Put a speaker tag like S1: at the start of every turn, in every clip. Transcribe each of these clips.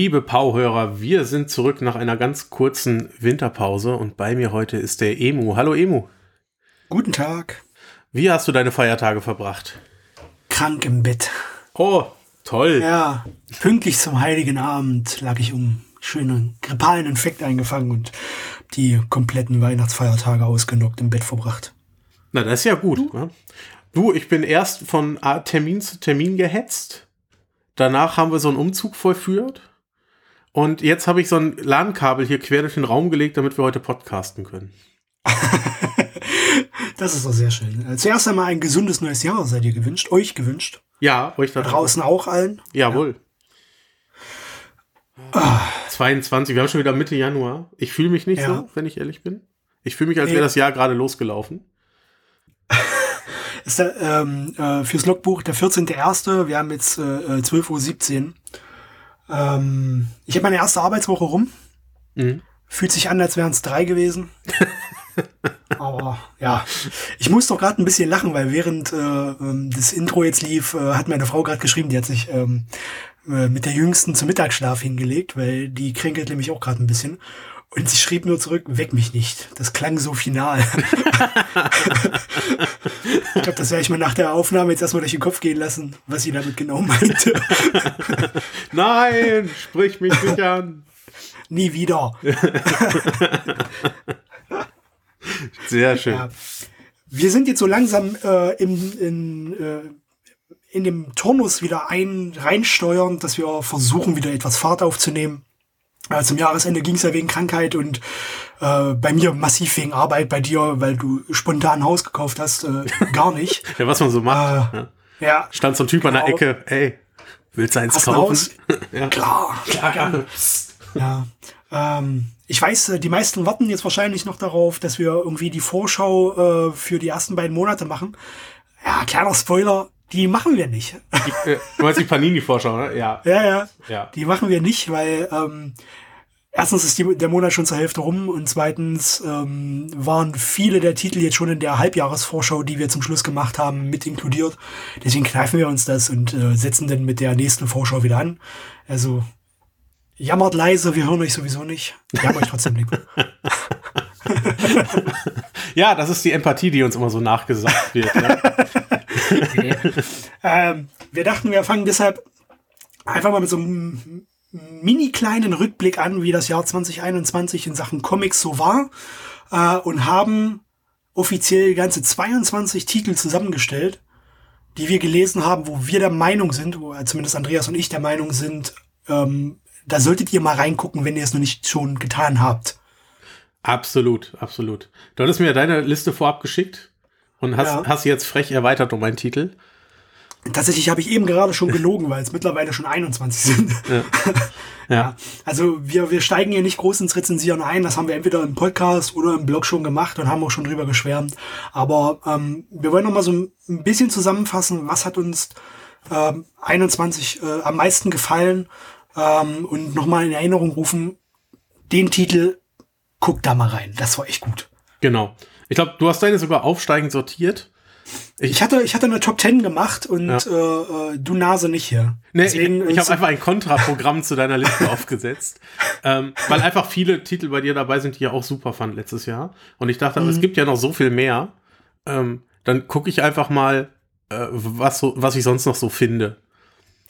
S1: Liebe Pauhörer, wir sind zurück nach einer ganz kurzen Winterpause und bei mir heute ist der Emu. Hallo Emu.
S2: Guten Tag.
S1: Wie hast du deine Feiertage verbracht?
S2: Krank im Bett.
S1: Oh, toll.
S2: Ja, pünktlich zum Heiligen Abend lag ich um schönen grippalen Infekt eingefangen und die kompletten Weihnachtsfeiertage ausgenockt im Bett verbracht.
S1: Na, das ist ja gut. Du, ne? du ich bin erst von Termin zu Termin gehetzt. Danach haben wir so einen Umzug vollführt. Und jetzt habe ich so ein LAN-Kabel hier quer durch den Raum gelegt, damit wir heute podcasten können.
S2: das ist doch sehr schön. Äh, zuerst einmal ein gesundes neues Jahr seid ihr gewünscht, euch gewünscht.
S1: Ja, euch
S2: da draußen auch allen.
S1: Jawohl. Ja. Ah. 22, wir haben schon wieder Mitte Januar. Ich fühle mich nicht ja. so, wenn ich ehrlich bin. Ich fühle mich, als wäre das Jahr gerade losgelaufen.
S2: ist der, ähm, äh, fürs Logbuch der 14.01. Wir haben jetzt äh, 12.17 Uhr. Ähm, ich habe meine erste Arbeitswoche rum. Mhm. Fühlt sich an, als wären es drei gewesen. Aber ja, ich muss doch gerade ein bisschen lachen, weil während äh, ähm, das Intro jetzt lief, äh, hat meine Frau gerade geschrieben, die hat sich ähm, äh, mit der Jüngsten zum Mittagsschlaf hingelegt, weil die kränkelt nämlich auch gerade ein bisschen. Und sie schrieb nur zurück, weck mich nicht. Das klang so final. ich glaube, das werde ich mir nach der Aufnahme jetzt erstmal durch den Kopf gehen lassen, was sie damit genau meinte.
S1: Nein, sprich mich nicht an.
S2: Nie wieder.
S1: Sehr schön. Ja.
S2: Wir sind jetzt so langsam äh, im, in, äh, in dem Turnus wieder ein, reinsteuern, dass wir versuchen, wieder etwas Fahrt aufzunehmen. Äh, zum Jahresende ging es ja wegen Krankheit und äh, bei mir massiv wegen Arbeit, bei dir, weil du spontan ein Haus gekauft hast, äh, gar nicht.
S1: ja, was man so macht. Äh, ja. Stand so ein Typ genau. an der genau. Ecke, ey, willst du eins hast kaufen?
S2: Ein ja. Klar, klar, gerne. Ja. Ähm, ich weiß, äh, die meisten warten jetzt wahrscheinlich noch darauf, dass wir irgendwie die Vorschau äh, für die ersten beiden Monate machen. Ja, kleiner Spoiler, die machen wir nicht.
S1: Die, äh, du meinst die Panini-Vorschau, ne?
S2: Ja. ja. Ja, ja. Die machen wir nicht, weil ähm, erstens ist die, der Monat schon zur Hälfte rum und zweitens ähm, waren viele der Titel jetzt schon in der Halbjahresvorschau, die wir zum Schluss gemacht haben, mit inkludiert. Deswegen kneifen wir uns das und äh, setzen dann mit der nächsten Vorschau wieder an. Also jammert leise, wir hören euch sowieso nicht. Wir haben euch trotzdem lieb.
S1: ja, das ist die Empathie, die uns immer so nachgesagt wird. Ja.
S2: okay. ähm, wir dachten, wir fangen deshalb einfach mal mit so einem mini kleinen Rückblick an, wie das Jahr 2021 in Sachen Comics so war äh, und haben offiziell ganze 22 Titel zusammengestellt, die wir gelesen haben, wo wir der Meinung sind, wo zumindest Andreas und ich der Meinung sind, ähm, da solltet ihr mal reingucken, wenn ihr es noch nicht schon getan habt.
S1: Absolut, absolut. Du hattest mir deine Liste vorab geschickt und hast, ja. hast jetzt frech erweitert um einen Titel.
S2: Tatsächlich habe ich eben gerade schon gelogen, weil es mittlerweile schon 21 sind. Ja. ja. ja. Also wir, wir steigen hier nicht groß ins Rezensieren ein. Das haben wir entweder im Podcast oder im Blog schon gemacht und haben auch schon drüber geschwärmt. Aber ähm, wir wollen noch mal so ein bisschen zusammenfassen, was hat uns ähm, 21 äh, am meisten gefallen ähm, und noch mal in Erinnerung rufen, den Titel, guck da mal rein. Das war echt gut.
S1: Genau. Ich glaube, du hast deine sogar aufsteigend sortiert.
S2: Ich, ich, hatte, ich hatte eine Top 10 gemacht und ja. äh, äh, du Nase nicht hier.
S1: Nee, Deswegen ich, ich habe einfach ein Kontraprogramm zu deiner Liste aufgesetzt, ähm, weil einfach viele Titel bei dir dabei sind, die ich auch super fand letztes Jahr. Und ich dachte, mhm. es gibt ja noch so viel mehr. Ähm, dann gucke ich einfach mal, äh, was, so, was ich sonst noch so finde.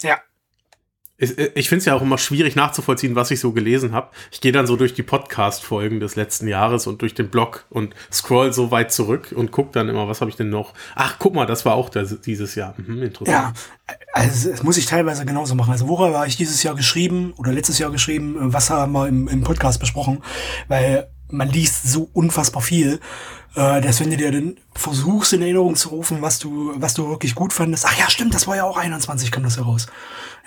S2: Ja.
S1: Ich, finde es ja auch immer schwierig nachzuvollziehen, was ich so gelesen habe. Ich gehe dann so durch die Podcast-Folgen des letzten Jahres und durch den Blog und scroll so weit zurück und gucke dann immer, was habe ich denn noch? Ach, guck mal, das war auch das, dieses Jahr. Mhm,
S2: interessant. Ja, also das muss ich teilweise genauso machen. Also worüber war ich dieses Jahr geschrieben oder letztes Jahr geschrieben? Was haben wir im, im Podcast besprochen? Weil man liest so unfassbar viel, äh, dass wenn du dir dann versuchst in Erinnerung zu rufen, was du, was du wirklich gut fandest. Ach ja, stimmt, das war ja auch 21, kam das heraus.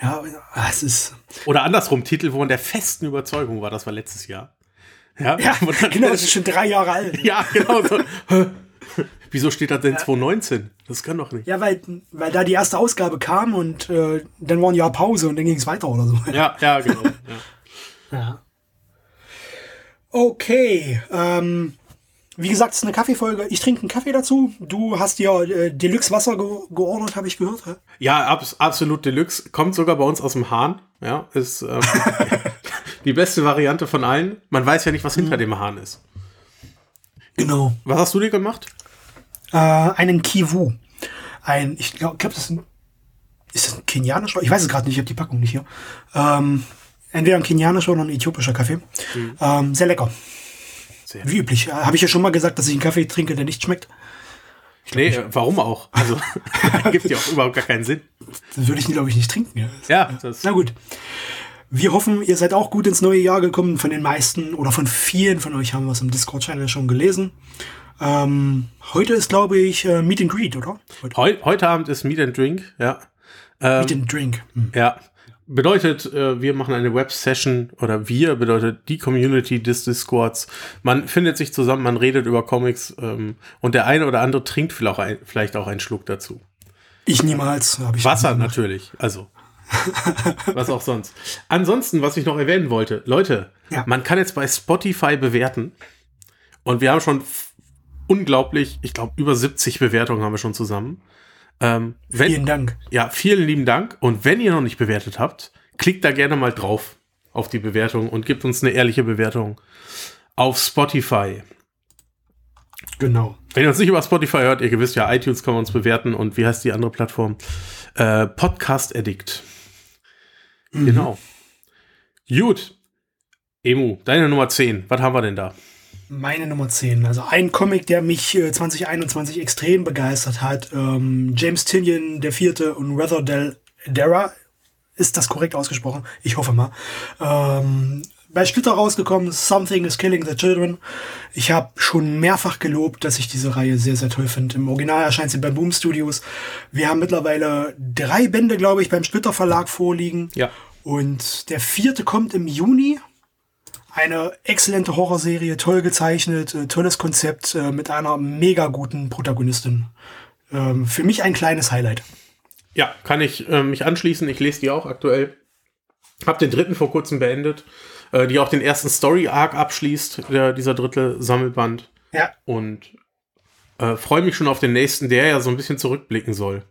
S2: Ja, es ist.
S1: Oder andersrum, Titel, wo man der festen Überzeugung war, das war letztes Jahr.
S2: Ja, ja genau, das ist schon drei Jahre alt.
S1: Ja, genau. So. Wieso steht das denn ja. 2019? Das kann doch nicht.
S2: Ja, weil, weil da die erste Ausgabe kam und äh, dann war ein Jahr Pause und dann ging es weiter oder so.
S1: Ja, ja, genau.
S2: ja. ja. Okay, ähm, wie gesagt, es ist eine Kaffeefolge. Ich trinke einen Kaffee dazu. Du hast dir äh, Deluxe Wasser ge geordert, habe ich gehört. Hä?
S1: Ja, abs absolut Deluxe. Kommt sogar bei uns aus dem Hahn. Ja, ist ähm, die beste Variante von allen. Man weiß ja nicht, was hinter mhm. dem Hahn ist.
S2: Genau.
S1: Was hast du dir gemacht?
S2: Äh, einen Kiwu. Ein, ich glaube, glaub, das ist ein, ist das ein kenianischer? Ich weiß es gerade nicht, ich habe die Packung nicht hier. Ähm, entweder ein kenianischer oder ein äthiopischer Kaffee. Mhm. Ähm, sehr lecker. Sehr Wie üblich. Äh, habe ich ja schon mal gesagt, dass ich einen Kaffee trinke, der nicht schmeckt.
S1: Ich nee, nicht. warum auch? Also, gibt ja auch überhaupt gar keinen Sinn.
S2: Das würde ich, glaube ich, nicht trinken. Ja,
S1: ja das
S2: Na gut. Wir hoffen, ihr seid auch gut ins neue Jahr gekommen. Von den meisten oder von vielen von euch haben wir es im Discord-Channel schon gelesen. Ähm, heute ist, glaube ich, äh, Meet and Greet, oder?
S1: Heute. Heu heute Abend ist Meet and Drink, ja.
S2: Ähm, Meet and Drink.
S1: Hm. Ja. Bedeutet, äh, wir machen eine Web-Session oder wir bedeutet die Community des Discords. Man findet sich zusammen, man redet über Comics ähm, und der eine oder andere trinkt vielleicht auch, ein, vielleicht auch einen Schluck dazu.
S2: Ich niemals.
S1: Ich Wasser natürlich, also. was auch sonst. Ansonsten, was ich noch erwähnen wollte, Leute, ja. man kann jetzt bei Spotify bewerten und wir haben schon unglaublich, ich glaube, über 70 Bewertungen haben wir schon zusammen.
S2: Ähm, wenn, vielen Dank.
S1: Ja, vielen lieben Dank. Und wenn ihr noch nicht bewertet habt, klickt da gerne mal drauf auf die Bewertung und gebt uns eine ehrliche Bewertung auf Spotify.
S2: Genau.
S1: Wenn ihr uns nicht über Spotify hört, ihr wisst ja, iTunes kann man uns bewerten und wie heißt die andere Plattform? Äh, Podcast Addict. Mhm. Genau. Gut. Emu, deine Nummer 10. Was haben wir denn da?
S2: Meine Nummer 10. Also ein Comic, der mich äh, 2021 extrem begeistert hat. Ähm, James Tinian, der vierte und Weather Del Dara. Ist das korrekt ausgesprochen? Ich hoffe mal. Ähm, bei Splitter rausgekommen, Something is Killing the Children. Ich habe schon mehrfach gelobt, dass ich diese Reihe sehr, sehr toll finde. Im Original erscheint sie bei Boom Studios. Wir haben mittlerweile drei Bände, glaube ich, beim Splitter Verlag vorliegen.
S1: Ja.
S2: Und der vierte kommt im Juni. Eine exzellente Horrorserie, toll gezeichnet, äh, tolles Konzept äh, mit einer mega guten Protagonistin. Ähm, für mich ein kleines Highlight.
S1: Ja, kann ich äh, mich anschließen. Ich lese die auch aktuell. Hab den dritten vor kurzem beendet die auch den ersten Story-Arc abschließt, der, dieser dritte Sammelband.
S2: Ja.
S1: Und äh, freue mich schon auf den nächsten, der ja so ein bisschen zurückblicken soll.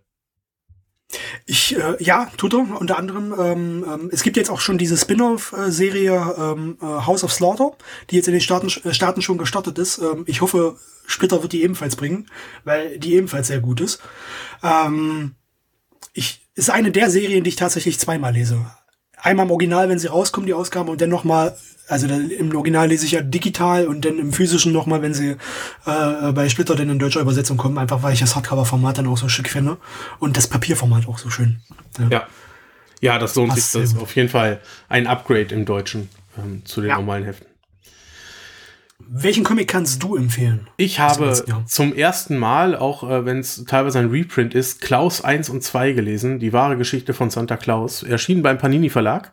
S2: Ich, äh, ja, tut er, unter anderem. Ähm, ähm, es gibt jetzt auch schon diese Spin-off-Serie ähm, äh, House of Slaughter, die jetzt in den Staaten, äh, Staaten schon gestartet ist. Ähm, ich hoffe, Splitter wird die ebenfalls bringen, weil die ebenfalls sehr gut ist. Ähm, ich, ist eine der Serien, die ich tatsächlich zweimal lese einmal im Original, wenn sie rauskommen, die Ausgabe, und dann nochmal, also dann im Original lese ich ja digital und dann im physischen nochmal, wenn sie äh, bei Splitter dann in deutscher Übersetzung kommen, einfach weil ich das Hardcover-Format dann auch so schick finde und das Papierformat auch so schön.
S1: Ja, ja, ja das lohnt Passt sich. Das ist auf jeden Fall ein Upgrade im Deutschen ähm, zu den ja. normalen Heften.
S2: Welchen Comic kannst du empfehlen?
S1: Ich habe zum ersten Mal, auch äh, wenn es teilweise ein Reprint ist, Klaus 1 und 2 gelesen, die wahre Geschichte von Santa Claus, erschienen beim Panini Verlag.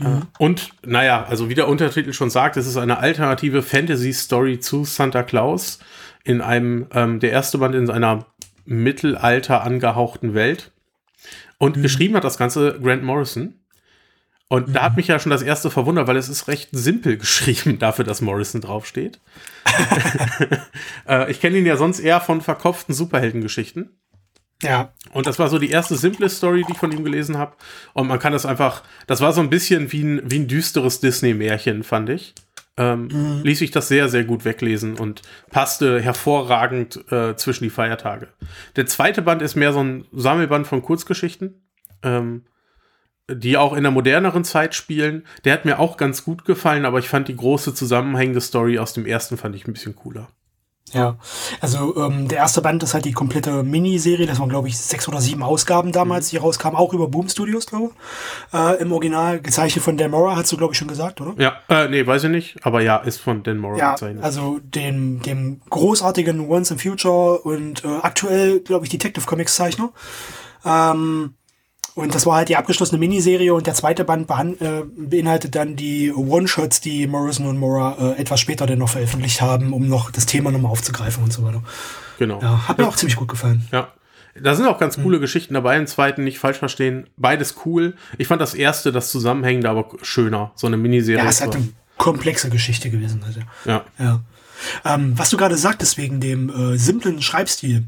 S1: Mhm. Und naja, also wie der Untertitel schon sagt, es ist eine alternative Fantasy-Story zu Santa Claus in einem, ähm, der erste Band in einer Mittelalter angehauchten Welt. Und mhm. geschrieben hat das Ganze Grant Morrison. Und mhm. da hat mich ja schon das erste verwundert, weil es ist recht simpel geschrieben dafür, dass Morrison draufsteht. äh, ich kenne ihn ja sonst eher von verkopften Superheldengeschichten.
S2: Ja.
S1: Und das war so die erste simple Story, die ich von ihm gelesen habe. Und man kann das einfach, das war so ein bisschen wie ein, wie ein düsteres Disney-Märchen, fand ich. Ähm, mhm. Ließ sich das sehr, sehr gut weglesen und passte hervorragend äh, zwischen die Feiertage. Der zweite Band ist mehr so ein Sammelband von Kurzgeschichten. Ähm, die auch in der moderneren Zeit spielen. Der hat mir auch ganz gut gefallen, aber ich fand die große zusammenhängende Story aus dem ersten fand ich ein bisschen cooler.
S2: Ja, also ähm, der erste Band ist halt die komplette Miniserie, das waren glaube ich sechs oder sieben Ausgaben damals, mhm. die rauskamen, auch über Boom Studios, glaube ich. Äh, Im Original gezeichnet von Dan Mora, hast du glaube ich schon gesagt, oder?
S1: Ja, äh, nee, weiß ich nicht, aber ja, ist von Dan Mora
S2: ja, gezeichnet. Also dem, dem großartigen Once in Future und äh, aktuell glaube ich Detective Comics Zeichner. Ähm, und das war halt die abgeschlossene Miniserie und der zweite Band äh, beinhaltet dann die One-Shots, die Morrison und Mora äh, etwas später dann noch veröffentlicht haben, um noch das Thema nochmal aufzugreifen und so weiter.
S1: Genau.
S2: Ja, hat mir auch ziemlich gut gefallen.
S1: Ja. Da sind auch ganz coole mhm. Geschichten dabei, im zweiten nicht falsch verstehen. Beides cool. Ich fand das erste, das Zusammenhängende, aber schöner. So eine Miniserie.
S2: Ja, es hat eine komplexe Geschichte gewesen. Also.
S1: Ja.
S2: ja. Ähm, was du gerade sagtest wegen dem äh, simplen Schreibstil.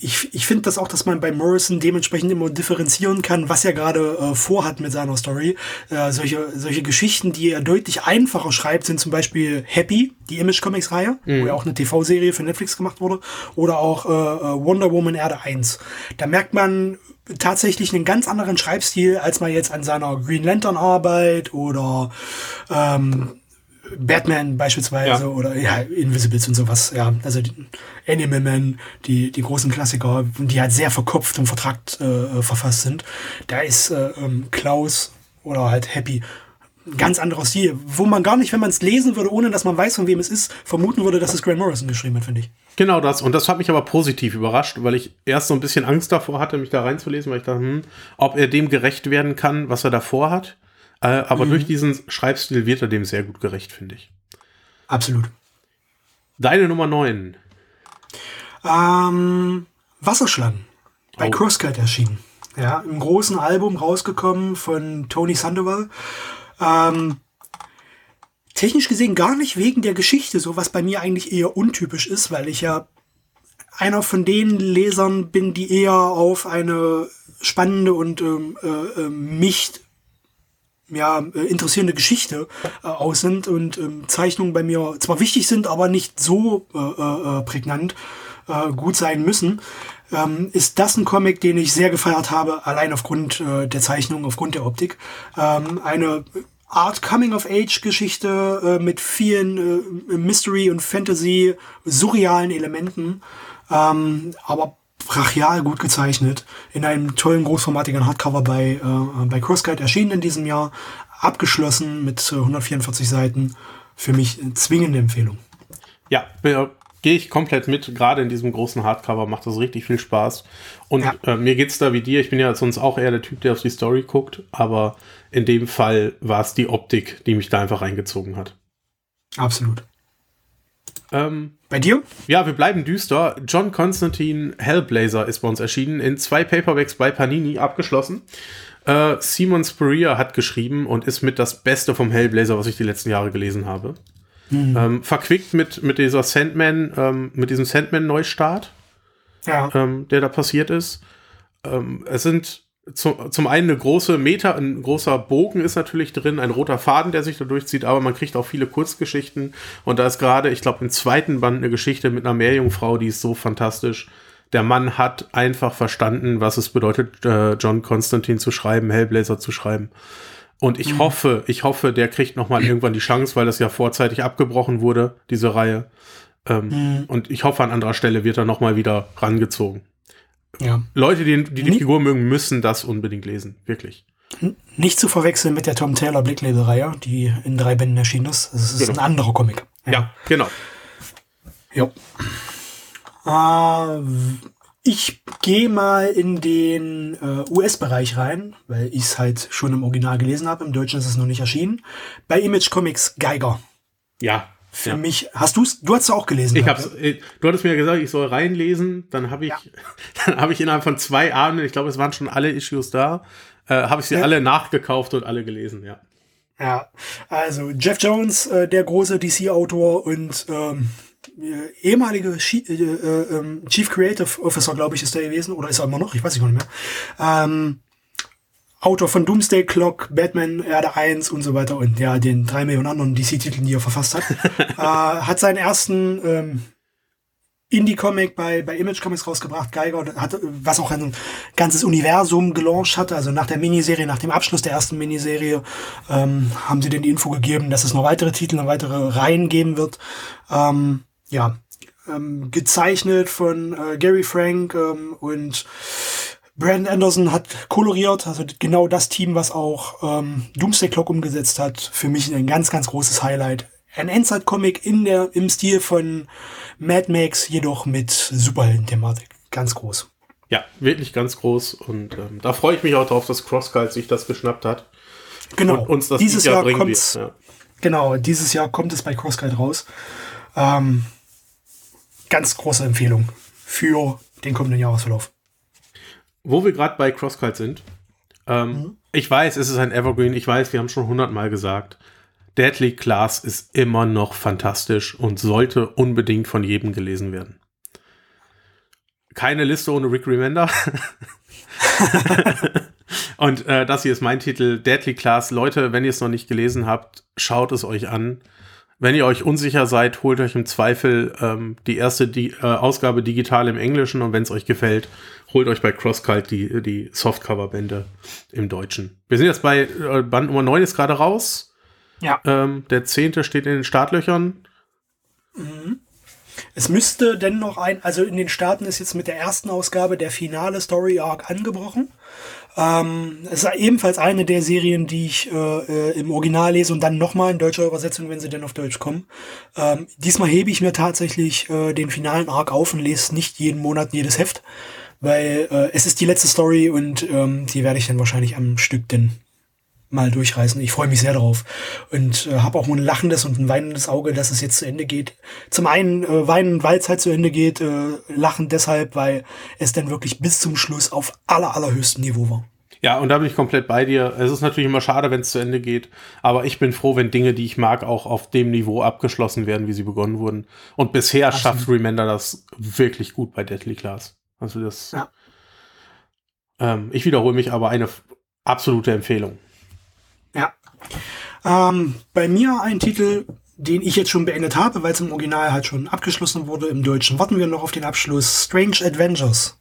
S2: Ich, ich finde das auch, dass man bei Morrison dementsprechend immer differenzieren kann, was er gerade äh, vorhat mit seiner Story. Äh, solche, solche Geschichten, die er deutlich einfacher schreibt, sind zum Beispiel Happy, die Image Comics Reihe, mhm. wo ja auch eine TV-Serie für Netflix gemacht wurde, oder auch äh, äh Wonder Woman Erde 1. Da merkt man tatsächlich einen ganz anderen Schreibstil, als man jetzt an seiner Green Lantern Arbeit oder ähm, Batman beispielsweise ja. oder ja, Invisibles und sowas, ja, also die Animal Man, die, die großen Klassiker, die halt sehr verkopft und vertragt äh, verfasst sind. Da ist äh, ähm, Klaus oder halt Happy ganz anderer Stil, wo man gar nicht, wenn man es lesen würde, ohne dass man weiß, von wem es ist, vermuten würde, dass es Grant Morrison geschrieben hat, finde ich.
S1: Genau das. Und das hat mich aber positiv überrascht, weil ich erst so ein bisschen Angst davor hatte, mich da reinzulesen, weil ich dachte, hm, ob er dem gerecht werden kann, was er davor hat. Äh, aber mhm. durch diesen Schreibstil wird er dem sehr gut gerecht, finde ich.
S2: Absolut.
S1: Deine Nummer 9.
S2: Ähm, Wasserschlangen. Bei oh. Crosscut erschienen. Ja, im großen Album rausgekommen von Tony Sandoval. Ähm, technisch gesehen gar nicht wegen der Geschichte, so was bei mir eigentlich eher untypisch ist, weil ich ja einer von den Lesern bin, die eher auf eine spannende und ähm, äh, ähm, mich ja, äh, interessierende Geschichte äh, aus sind und ähm, Zeichnungen bei mir zwar wichtig sind, aber nicht so äh, äh, äh, prägnant gut sein müssen, ähm, ist das ein Comic, den ich sehr gefeiert habe, allein aufgrund der Zeichnung, aufgrund der Optik. Ähm, eine Art Coming-of-Age-Geschichte mit vielen Mystery- und Fantasy-surrealen Elementen, ähm, aber brachial gut gezeichnet, in einem tollen großformatigen Hardcover bei, äh, bei Crossguide erschienen in diesem Jahr, abgeschlossen mit 144 Seiten. Für mich eine zwingende Empfehlung.
S1: Ja, gehe ich komplett mit. Gerade in diesem großen Hardcover macht das richtig viel Spaß. Und ja. äh, mir es da wie dir. Ich bin ja sonst auch eher der Typ, der auf die Story guckt. Aber in dem Fall war es die Optik, die mich da einfach reingezogen hat.
S2: Absolut.
S1: Ähm,
S2: bei dir?
S1: Ja, wir bleiben düster. John Constantine Hellblazer ist bei uns erschienen, in zwei Paperbacks bei Panini abgeschlossen. Äh, Simon Spurrier hat geschrieben und ist mit das Beste vom Hellblazer, was ich die letzten Jahre gelesen habe. Mhm. Ähm, verquickt mit, mit dieser Sandman, ähm, mit diesem Sandman-Neustart,
S2: ja.
S1: ähm, der da passiert ist. Ähm, es sind zum, zum einen eine große Meter, ein großer Bogen ist natürlich drin, ein roter Faden, der sich da durchzieht, aber man kriegt auch viele Kurzgeschichten. Und da ist gerade, ich glaube, im zweiten Band eine Geschichte mit einer Meerjungfrau, die ist so fantastisch. Der Mann hat einfach verstanden, was es bedeutet, äh, John Constantine zu schreiben, Hellblazer zu schreiben. Und ich mhm. hoffe, ich hoffe, der kriegt noch mal irgendwann die Chance, weil das ja vorzeitig abgebrochen wurde, diese Reihe. Ähm, mhm. Und ich hoffe, an anderer Stelle wird er noch mal wieder rangezogen.
S2: Ja.
S1: Leute, die, die die Figur mögen, müssen das unbedingt lesen. Wirklich.
S2: Nicht zu verwechseln mit der Tom Taylor Reihe, die in drei Bänden erschienen ist. Das ist genau. ein anderer Comic.
S1: Ja, ja genau.
S2: Jo. Äh, ich gehe mal in den äh, US-Bereich rein, weil ich es halt schon im Original gelesen habe. Im Deutschen ist es noch nicht erschienen. Bei Image Comics Geiger.
S1: Ja,
S2: für ja. mich, hast du es, du hast es auch gelesen.
S1: Ich hab's, äh, du hattest mir gesagt, ich soll reinlesen, dann habe ich, ja. dann habe ich innerhalb von zwei Abenden, ich glaube, es waren schon alle Issues da, äh, habe ich sie alle nachgekauft und alle gelesen, ja.
S2: Ja, also Jeff Jones, äh, der große DC-Autor und ähm, äh, ehemalige Chief, äh, äh, Chief Creative Officer, glaube ich, ist der gewesen, oder ist er immer noch, ich weiß nicht mehr. Ähm, Autor von Doomsday Clock, Batman Erde 1 und so weiter und ja, den drei Millionen anderen DC-Titeln, die er verfasst hat. äh, hat seinen ersten ähm, Indie-Comic bei, bei Image Comics rausgebracht, Geiger, hat, was auch ein ganzes Universum gelauncht hatte. Also nach der Miniserie, nach dem Abschluss der ersten Miniserie, ähm, haben sie denn die Info gegeben, dass es noch weitere Titel und weitere Reihen geben wird. Ähm, ja, ähm, gezeichnet von äh, Gary Frank ähm, und Brandon Anderson hat koloriert, also genau das Team, was auch ähm, Doomsday Clock umgesetzt hat. Für mich ein ganz, ganz großes Highlight. Ein Endzeit-Comic in der, im Stil von Mad Max, jedoch mit Superhelden-Thematik. Ganz groß.
S1: Ja, wirklich ganz groß. Und ähm, da freue ich mich auch drauf, dass CrossCult sich das geschnappt hat.
S2: Genau.
S1: Und uns das
S2: dieses Jahr, Jahr kommt ja. Genau, dieses Jahr kommt es bei CrossCult raus. Ähm, ganz große Empfehlung für den kommenden Jahresverlauf
S1: wo wir gerade bei CrossCult sind, ähm, mhm. ich weiß, es ist ein Evergreen, ich weiß, wir haben schon hundertmal gesagt. Deadly Class ist immer noch fantastisch und sollte unbedingt von jedem gelesen werden. Keine Liste ohne Rick Remender. und äh, das hier ist mein Titel, Deadly Class. Leute, wenn ihr es noch nicht gelesen habt, schaut es euch an. Wenn ihr euch unsicher seid, holt euch im Zweifel ähm, die erste die, äh, Ausgabe digital im Englischen und wenn es euch gefällt, holt euch bei CrossCult die, die Softcover-Bände im Deutschen. Wir sind jetzt bei äh, Band Nummer 9 ist gerade raus.
S2: Ja.
S1: Ähm, der zehnte steht in den Startlöchern.
S2: Mhm. Es müsste denn noch ein, also in den Staaten ist jetzt mit der ersten Ausgabe der finale Story Arc angebrochen. Ähm, es ist ebenfalls eine der Serien, die ich äh, äh, im Original lese und dann nochmal in deutscher Übersetzung, wenn sie denn auf Deutsch kommen. Ähm, diesmal hebe ich mir tatsächlich äh, den finalen Arc auf und lese nicht jeden Monat jedes Heft, weil äh, es ist die letzte Story und ähm, die werde ich dann wahrscheinlich am Stück denn mal durchreißen. Ich freue mich sehr darauf und äh, habe auch ein lachendes und ein weinendes Auge, dass es jetzt zu Ende geht. Zum einen äh, weinen, weil es halt zu Ende geht, äh, lachen deshalb, weil es dann wirklich bis zum Schluss auf aller allerhöchstem Niveau war.
S1: Ja, und da bin ich komplett bei dir. Es ist natürlich immer schade, wenn es zu Ende geht, aber ich bin froh, wenn Dinge, die ich mag, auch auf dem Niveau abgeschlossen werden, wie sie begonnen wurden. Und bisher Absolut. schafft Remender das wirklich gut bei Deadly Class. Also das. Ja. Ähm, ich wiederhole mich, aber eine absolute Empfehlung.
S2: Ja. Ähm, bei mir ein Titel, den ich jetzt schon beendet habe, weil es im Original halt schon abgeschlossen wurde. Im Deutschen warten wir noch auf den Abschluss. Strange Adventures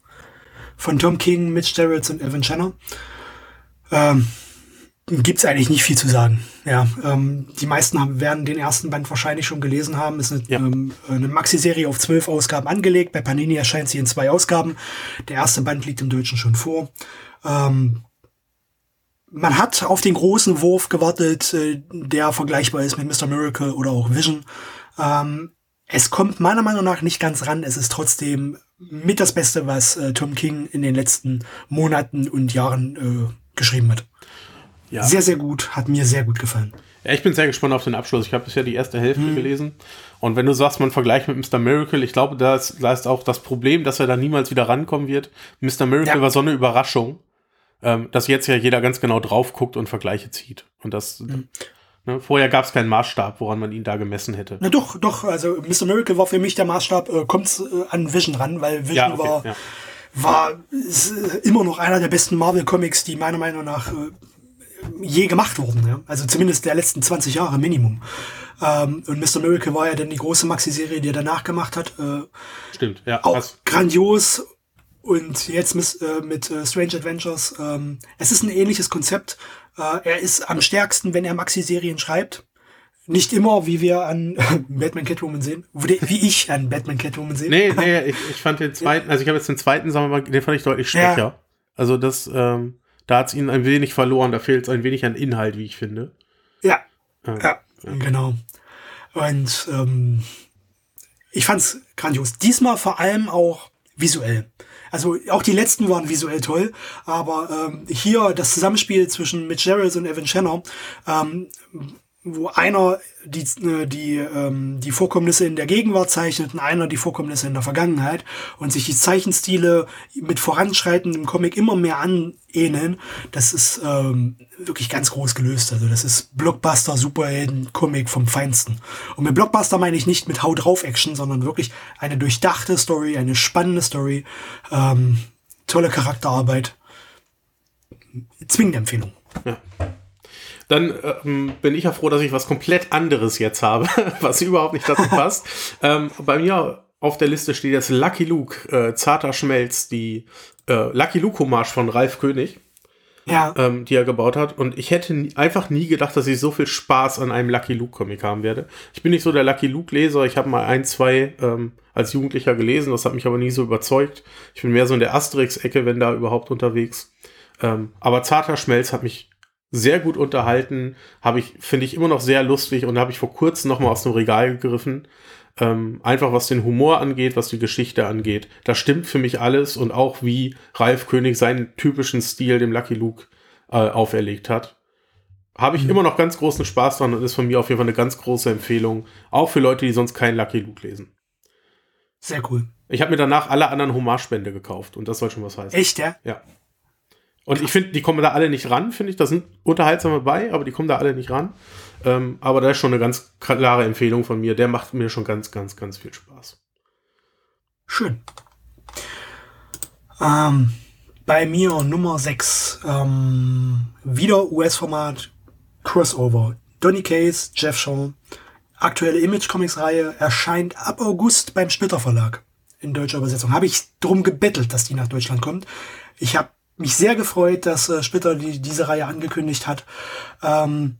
S2: von Tom King, Mitch Gerrits und Evan Chenner. Ähm, Gibt es eigentlich nicht viel zu sagen. Ja, ähm, die meisten haben, werden den ersten Band wahrscheinlich schon gelesen haben. Ist eine, ja. ähm, eine Maxi-Serie auf zwölf Ausgaben angelegt. Bei Panini erscheint sie in zwei Ausgaben. Der erste Band liegt im Deutschen schon vor. Ähm, man hat auf den großen Wurf gewartet, äh, der vergleichbar ist mit Mr. Miracle oder auch Vision. Ähm, es kommt meiner Meinung nach nicht ganz ran. Es ist trotzdem mit das Beste, was äh, Tom King in den letzten Monaten und Jahren äh, geschrieben hat. Ja. Sehr, sehr gut. Hat mir sehr gut gefallen.
S1: Ja, ich bin sehr gespannt auf den Abschluss. Ich habe bisher die erste Hälfte hm. gelesen. Und wenn du sagst, man vergleicht mit Mr. Miracle, ich glaube, da ist, da ist auch das Problem, dass er da niemals wieder rankommen wird. Mr. Miracle ja. war so eine Überraschung ähm, dass jetzt ja jeder ganz genau drauf guckt und Vergleiche zieht. Und das. Mhm. Ne, vorher gab es keinen Maßstab, woran man ihn da gemessen hätte.
S2: Na doch, doch. Also Mr. Miracle war für mich der Maßstab, äh, kommt äh, an Vision ran, weil Vision ja, okay, war, war äh, immer noch einer der besten Marvel-Comics, die meiner Meinung nach äh, je gemacht wurden. Ja? Also zumindest der letzten 20 Jahre Minimum. Ähm, und Mr. Miracle war ja dann die große Maxi-Serie, die er danach gemacht hat. Äh,
S1: Stimmt, ja.
S2: Auch grandios und jetzt mit, äh, mit äh, Strange Adventures. Ähm, es ist ein ähnliches Konzept. Äh, er ist am stärksten, wenn er Maxi-Serien schreibt. Nicht immer, wie wir an Batman Catwoman sehen. Wie ich an Batman Catwoman sehe.
S1: Nee, nee, ich, ich fand den zweiten, also ich habe jetzt den zweiten, sagen wir mal, den fand ich deutlich schwächer. Ja. Also das, ähm, da hat es ihn ein wenig verloren, da fehlt es ein wenig an Inhalt, wie ich finde.
S2: Ja, ja, ja. genau. Und ähm, ich fand's grandios. Diesmal vor allem auch visuell. Also auch die letzten waren visuell toll, aber ähm, hier das Zusammenspiel zwischen Mitch Gerald und Evan Shannon, ähm, wo einer die, äh, die, ähm, die Vorkommnisse in der Gegenwart zeichnet und einer die Vorkommnisse in der Vergangenheit und sich die Zeichenstile mit voranschreitendem Comic immer mehr anähneln, das ist ähm, wirklich ganz groß gelöst. Also das ist Blockbuster Superhelden Comic vom Feinsten. Und mit Blockbuster meine ich nicht mit Hau drauf Action, sondern wirklich eine durchdachte Story, eine spannende Story, ähm, tolle Charakterarbeit. Zwingende Empfehlung. Ja.
S1: Dann ähm, bin ich ja froh, dass ich was komplett anderes jetzt habe, was überhaupt nicht dazu passt. ähm, bei mir auf der Liste steht jetzt Lucky Luke, äh, Zarter Schmelz, die äh, Lucky Luke Hommage von Ralf König. Ja. Ähm, die er gebaut hat. Und ich hätte nie, einfach nie gedacht, dass ich so viel Spaß an einem Lucky Luke Comic haben werde. Ich bin nicht so der Lucky Luke Leser. Ich habe mal ein, zwei ähm, als Jugendlicher gelesen. Das hat mich aber nie so überzeugt. Ich bin mehr so in der Asterix-Ecke, wenn da überhaupt unterwegs. Ähm, aber Zarter Schmelz hat mich sehr gut unterhalten, habe ich, finde ich immer noch sehr lustig und habe ich vor kurzem noch mal aus dem Regal gegriffen. Ähm, einfach was den Humor angeht, was die Geschichte angeht. Da stimmt für mich alles und auch wie Ralf König seinen typischen Stil dem Lucky Luke äh, auferlegt hat. Habe ich mhm. immer noch ganz großen Spaß dran und ist von mir auf jeden Fall eine ganz große Empfehlung. Auch für Leute, die sonst keinen Lucky Luke lesen.
S2: Sehr cool.
S1: Ich habe mir danach alle anderen Hommagespende gekauft und das soll schon was heißen.
S2: Echt, ja?
S1: Ja. Und ich finde, die kommen da alle nicht ran, finde ich. Da sind unterhaltsame bei, aber die kommen da alle nicht ran. Ähm, aber da ist schon eine ganz klare Empfehlung von mir. Der macht mir schon ganz, ganz, ganz viel Spaß.
S2: Schön. Ähm, bei mir Nummer 6. Ähm, wieder US-Format Crossover. Donny Case, Jeff Shaw. Aktuelle Image-Comics-Reihe erscheint ab August beim Splitter Verlag. In deutscher Übersetzung. Habe ich drum gebettelt, dass die nach Deutschland kommt. Ich habe mich sehr gefreut, dass äh, Splitter die, diese Reihe angekündigt hat. Ähm,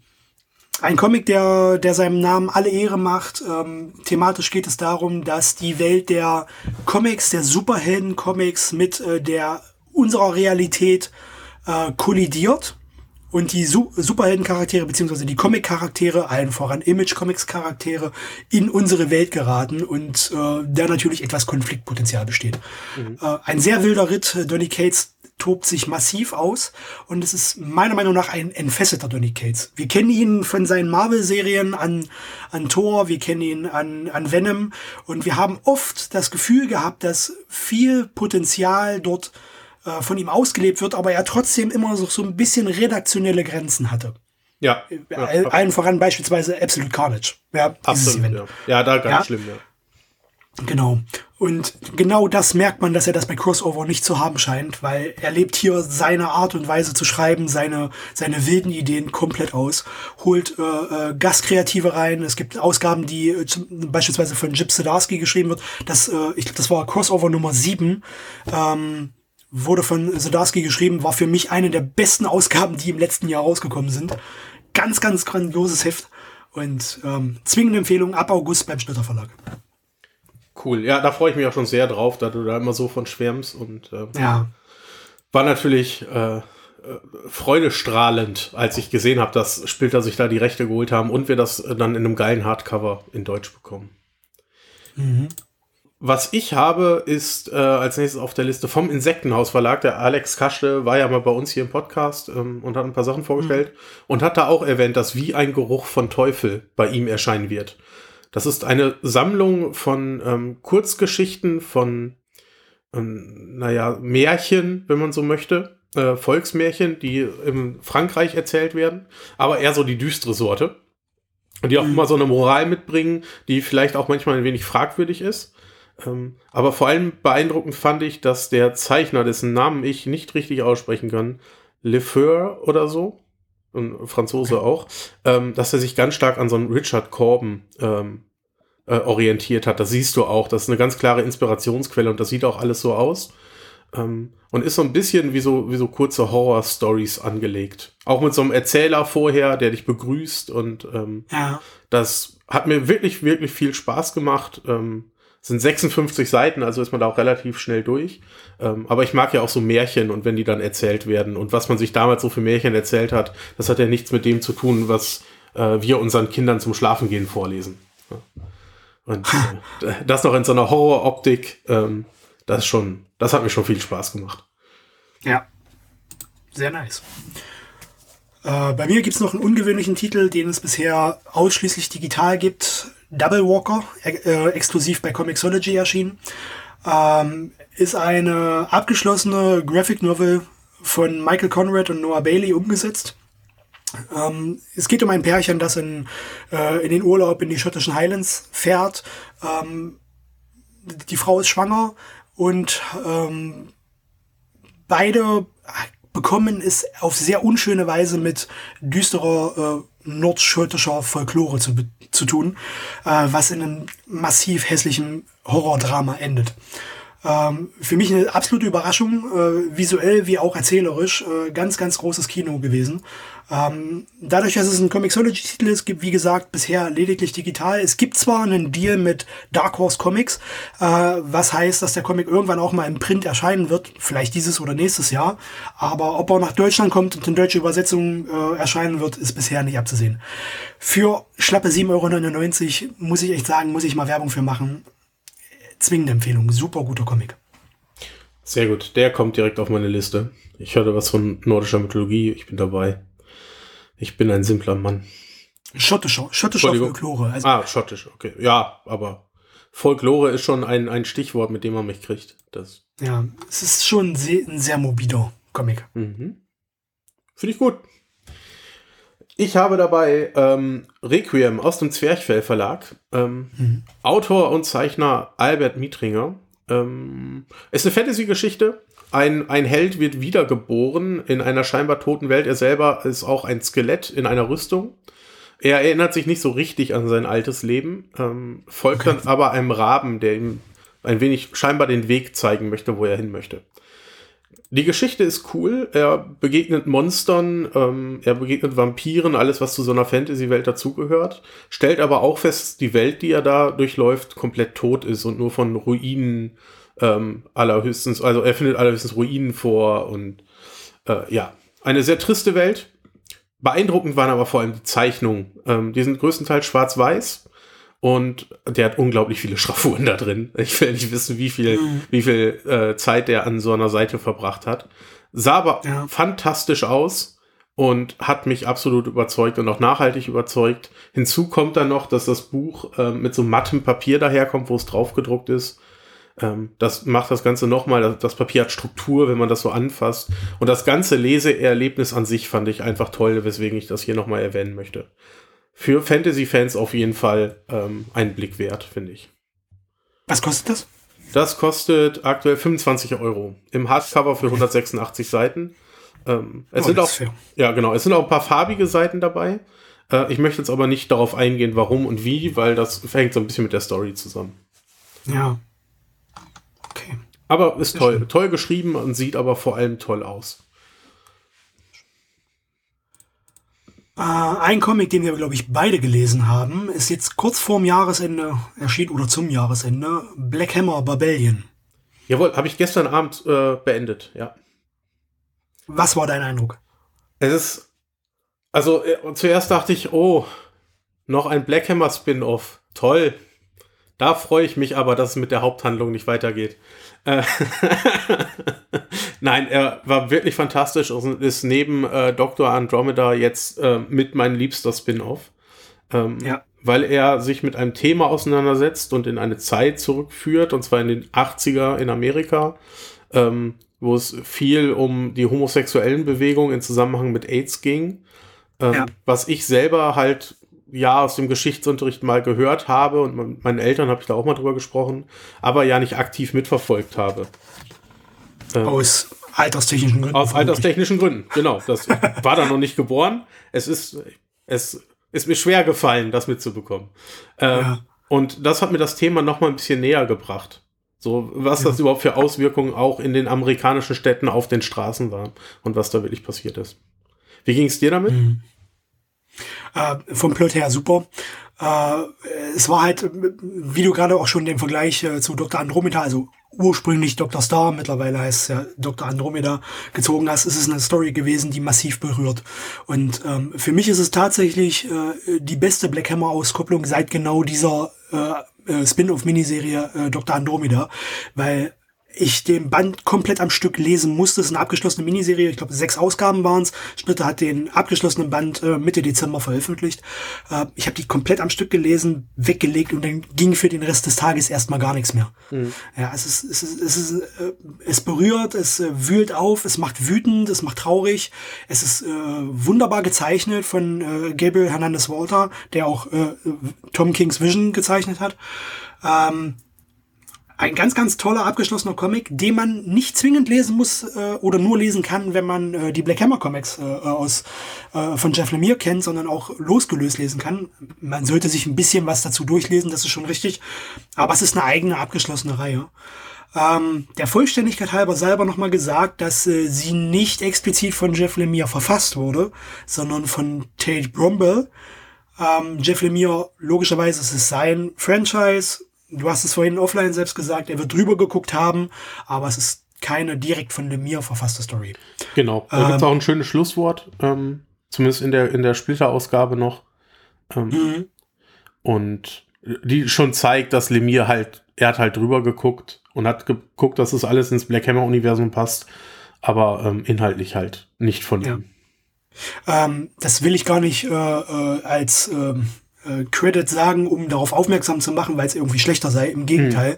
S2: ein Comic, der, der seinem Namen alle Ehre macht. Ähm, thematisch geht es darum, dass die Welt der Comics, der Superhelden-Comics mit äh, der unserer Realität äh, kollidiert und die Su Superhelden-Charaktere beziehungsweise die Comic-Charaktere, allen voran Image-Comics-Charaktere, in unsere Welt geraten und äh, da natürlich etwas Konfliktpotenzial besteht. Mhm. Äh, ein sehr wilder Ritt. Donny Cates tobt sich massiv aus und es ist meiner Meinung nach ein entfesselter Donny Cates. Wir kennen ihn von seinen Marvel-Serien an, an Thor, wir kennen ihn an, an Venom und wir haben oft das Gefühl gehabt, dass viel Potenzial dort äh, von ihm ausgelebt wird, aber er trotzdem immer so, so ein bisschen redaktionelle Grenzen hatte.
S1: Ja.
S2: ja Allen voran beispielsweise Absolute Carnage.
S1: Ja, Absolut, ja. ja, da ganz ja. schlimm, ja.
S2: Genau. Und genau das merkt man, dass er das bei Crossover nicht zu haben scheint, weil er lebt hier seine Art und Weise zu schreiben, seine, seine wilden Ideen komplett aus, holt äh, äh, Gastkreative rein. Es gibt Ausgaben, die äh, beispielsweise von Jip Zdarsky geschrieben wird. Das, äh, ich glaube, das war Crossover Nummer 7. Ähm, wurde von Zdarsky geschrieben, war für mich eine der besten Ausgaben, die im letzten Jahr rausgekommen sind. Ganz, ganz grandioses Heft und ähm, zwingende Empfehlung ab August beim Schnitter Verlag.
S1: Cool. Ja, da freue ich mich auch schon sehr drauf, da du da immer so von schwärmst und äh,
S2: ja.
S1: war natürlich äh, äh, freudestrahlend, als ich gesehen habe, dass Splitter sich da die Rechte geholt haben und wir das dann in einem geilen Hardcover in Deutsch bekommen. Mhm. Was ich habe, ist äh, als nächstes auf der Liste vom Insektenhaus Verlag. Der Alex Kaschte war ja mal bei uns hier im Podcast ähm, und hat ein paar Sachen vorgestellt mhm. und hat da auch erwähnt, dass wie ein Geruch von Teufel bei ihm erscheinen wird. Das ist eine Sammlung von ähm, Kurzgeschichten, von, ähm, naja, Märchen, wenn man so möchte. Äh, Volksmärchen, die in Frankreich erzählt werden, aber eher so die düstere Sorte. Die auch mhm. immer so eine Moral mitbringen, die vielleicht auch manchmal ein wenig fragwürdig ist. Ähm, aber vor allem beeindruckend fand ich, dass der Zeichner, dessen Namen ich nicht richtig aussprechen kann, Lefeur oder so, ein Franzose auch, ähm, dass er sich ganz stark an so einen Richard Corbin ähm, äh, orientiert hat. Das siehst du auch. Das ist eine ganz klare Inspirationsquelle und das sieht auch alles so aus. Ähm, und ist so ein bisschen wie so, wie so kurze Horror-Stories angelegt. Auch mit so einem Erzähler vorher, der dich begrüßt und ähm,
S2: ja.
S1: das hat mir wirklich, wirklich viel Spaß gemacht. Ähm, sind 56 Seiten, also ist man da auch relativ schnell durch. Ähm, aber ich mag ja auch so Märchen und wenn die dann erzählt werden und was man sich damals so für Märchen erzählt hat, das hat ja nichts mit dem zu tun, was äh, wir unseren Kindern zum Schlafengehen vorlesen. Ja. Und äh, das noch in so einer Horroroptik, ähm, das schon, das hat mir schon viel Spaß gemacht.
S2: Ja, sehr nice. Äh, bei mir gibt es noch einen ungewöhnlichen Titel, den es bisher ausschließlich digital gibt. Double Walker, äh, exklusiv bei Comixology erschienen. Ähm, ist eine abgeschlossene Graphic Novel von Michael Conrad und Noah Bailey umgesetzt. Ähm, es geht um ein Pärchen, das in, äh, in den Urlaub in die schottischen Highlands fährt. Ähm, die Frau ist schwanger und ähm, beide bekommen es auf sehr unschöne Weise mit düsterer äh, nordschottischer Folklore zu, zu tun, äh, was in einem massiv hässlichen Horrordrama endet. Ähm, für mich eine absolute Überraschung, äh, visuell wie auch erzählerisch, äh, ganz, ganz großes Kino gewesen. Ähm, dadurch, dass es ein Comixology-Titel ist, gibt, wie gesagt, bisher lediglich digital. Es gibt zwar einen Deal mit Dark Horse Comics, äh, was heißt, dass der Comic irgendwann auch mal im Print erscheinen wird, vielleicht dieses oder nächstes Jahr, aber ob er nach Deutschland kommt und in deutsche Übersetzung äh, erscheinen wird, ist bisher nicht abzusehen. Für schlappe 7,99 Euro muss ich echt sagen, muss ich mal Werbung für machen zwingende Empfehlung. Super guter Comic.
S1: Sehr gut. Der kommt direkt auf meine Liste. Ich hörte was von nordischer Mythologie. Ich bin dabei. Ich bin ein simpler Mann.
S2: Schottischer, schottischer Folklore.
S1: Also ah, schottisch, okay. Ja, aber Folklore ist schon ein, ein Stichwort, mit dem man mich kriegt. Das
S2: ja, es ist schon ein sehr, ein sehr mobiler Comic.
S1: Mhm. Finde ich gut. Ich habe dabei ähm, Requiem aus dem Zwerchfell Verlag. Ähm, mhm. Autor und Zeichner Albert Mietringer. Ähm, ist eine Fantasy-Geschichte. Ein, ein Held wird wiedergeboren in einer scheinbar toten Welt. Er selber ist auch ein Skelett in einer Rüstung. Er erinnert sich nicht so richtig an sein altes Leben, ähm, folgt dann aber einem Raben, der ihm ein wenig scheinbar den Weg zeigen möchte, wo er hin möchte. Die Geschichte ist cool. Er begegnet Monstern, ähm, er begegnet Vampiren, alles, was zu so einer Fantasy-Welt dazugehört. Stellt aber auch fest, die Welt, die er da durchläuft, komplett tot ist und nur von Ruinen ähm, allerhöchstens, also er findet allerhöchstens Ruinen vor und äh, ja, eine sehr triste Welt. Beeindruckend waren aber vor allem die Zeichnungen. Ähm, die sind größtenteils schwarz-weiß und der hat unglaublich viele Schraffuren da drin. Ich will nicht wissen, wie viel, mhm. wie viel äh, Zeit der an so einer Seite verbracht hat. Sah aber ja. fantastisch aus und hat mich absolut überzeugt und auch nachhaltig überzeugt. Hinzu kommt dann noch, dass das Buch äh, mit so mattem Papier daherkommt, wo es drauf gedruckt ist. Ähm, das macht das Ganze nochmal. Das, das Papier hat Struktur, wenn man das so anfasst. Und das ganze Leseerlebnis an sich fand ich einfach toll, weswegen ich das hier nochmal erwähnen möchte für Fantasy-Fans auf jeden Fall ähm, einen Blick wert, finde ich.
S2: Was kostet das?
S1: Das kostet aktuell 25 Euro. Im Hardcover für 186 Seiten. Ähm, es oh, sind auch, ja genau, es sind auch ein paar farbige Seiten dabei. Äh, ich möchte jetzt aber nicht darauf eingehen, warum und wie, weil das hängt so ein bisschen mit der Story zusammen.
S2: Ja.
S1: Aber ist toll, toll geschrieben und sieht aber vor allem toll aus.
S2: Äh, ein Comic, den wir, glaube ich, beide gelesen haben, ist jetzt kurz vorm Jahresende erschienen oder zum Jahresende. Black Hammer Barbellion.
S1: Jawohl, habe ich gestern Abend äh, beendet, ja.
S2: Was war dein Eindruck?
S1: Es ist, also äh, zuerst dachte ich, oh, noch ein Black Hammer Spin-off. Toll. Da freue ich mich aber, dass es mit der Haupthandlung nicht weitergeht. Äh, Nein, er war wirklich fantastisch und ist neben äh, Dr. Andromeda jetzt äh, mit mein liebster Spin-off. Ähm, ja. Weil er sich mit einem Thema auseinandersetzt und in eine Zeit zurückführt, und zwar in den 80er in Amerika, ähm, wo es viel um die homosexuellen Bewegungen in Zusammenhang mit AIDS ging. Ähm, ja. Was ich selber halt ja aus dem Geschichtsunterricht mal gehört habe und mit meinen Eltern habe ich da auch mal drüber gesprochen, aber ja nicht aktiv mitverfolgt habe.
S2: Ähm, aus alterstechnischen
S1: Gründen. Aus alterstechnischen Gründen, genau. Das war da noch nicht geboren. Es ist, es ist mir schwer gefallen, das mitzubekommen. Ähm, ja. Und das hat mir das Thema noch mal ein bisschen näher gebracht. So, was ja. das überhaupt für Auswirkungen auch in den amerikanischen Städten auf den Straßen war und was da wirklich passiert ist. Wie ging es dir damit? Mhm.
S2: Äh, vom Plot her super. Äh, es war halt, wie du gerade auch schon den Vergleich äh, zu Dr. Andromeda, also ursprünglich Dr. Star, mittlerweile heißt es ja Dr. Andromeda, gezogen hast, ist es eine Story gewesen, die massiv berührt. Und ähm, für mich ist es tatsächlich äh, die beste Black Hammer-Auskopplung seit genau dieser äh, äh, Spin-off-Miniserie äh, Dr. Andromeda, weil ich den Band komplett am Stück lesen musste. Es ist eine abgeschlossene Miniserie, ich glaube sechs Ausgaben waren es. Schnitte hat den abgeschlossenen Band äh, Mitte Dezember veröffentlicht. Äh, ich habe die komplett am Stück gelesen, weggelegt und dann ging für den Rest des Tages erstmal gar nichts mehr. Mhm. Ja, es ist, es ist, es ist, äh, es berührt, es äh, wühlt auf, es macht wütend, es macht traurig. Es ist äh, wunderbar gezeichnet von äh, Gabriel Hernandez Walter, der auch Tom Kings Vision gezeichnet hat. Ähm, ein ganz, ganz toller abgeschlossener Comic, den man nicht zwingend lesen muss äh, oder nur lesen kann, wenn man äh, die Black Hammer Comics äh, aus äh, von Jeff Lemire kennt, sondern auch losgelöst lesen kann. Man sollte sich ein bisschen was dazu durchlesen, das ist schon richtig. Aber es ist eine eigene abgeschlossene Reihe. Ähm, der Vollständigkeit halber selber nochmal gesagt, dass äh, sie nicht explizit von Jeff Lemire verfasst wurde, sondern von Tate Bromwell. Ähm, Jeff Lemire, logischerweise ist es sein Franchise, du hast es vorhin offline selbst gesagt, er wird drüber geguckt haben, aber es ist keine direkt von Lemire verfasste Story.
S1: Genau, da ähm, gibt es auch ein schönes Schlusswort, ähm, zumindest in der, in der Splitter-Ausgabe noch. Ähm, mhm. Und die schon zeigt, dass Lemire halt, er hat halt drüber geguckt und hat geguckt, dass es das alles ins Black Hammer-Universum passt, aber ähm, inhaltlich halt nicht von
S2: ja. ihm. Ähm, das will ich gar nicht äh, äh, als ähm, äh, Credit sagen, um darauf aufmerksam zu machen, weil es irgendwie schlechter sei. Im Gegenteil.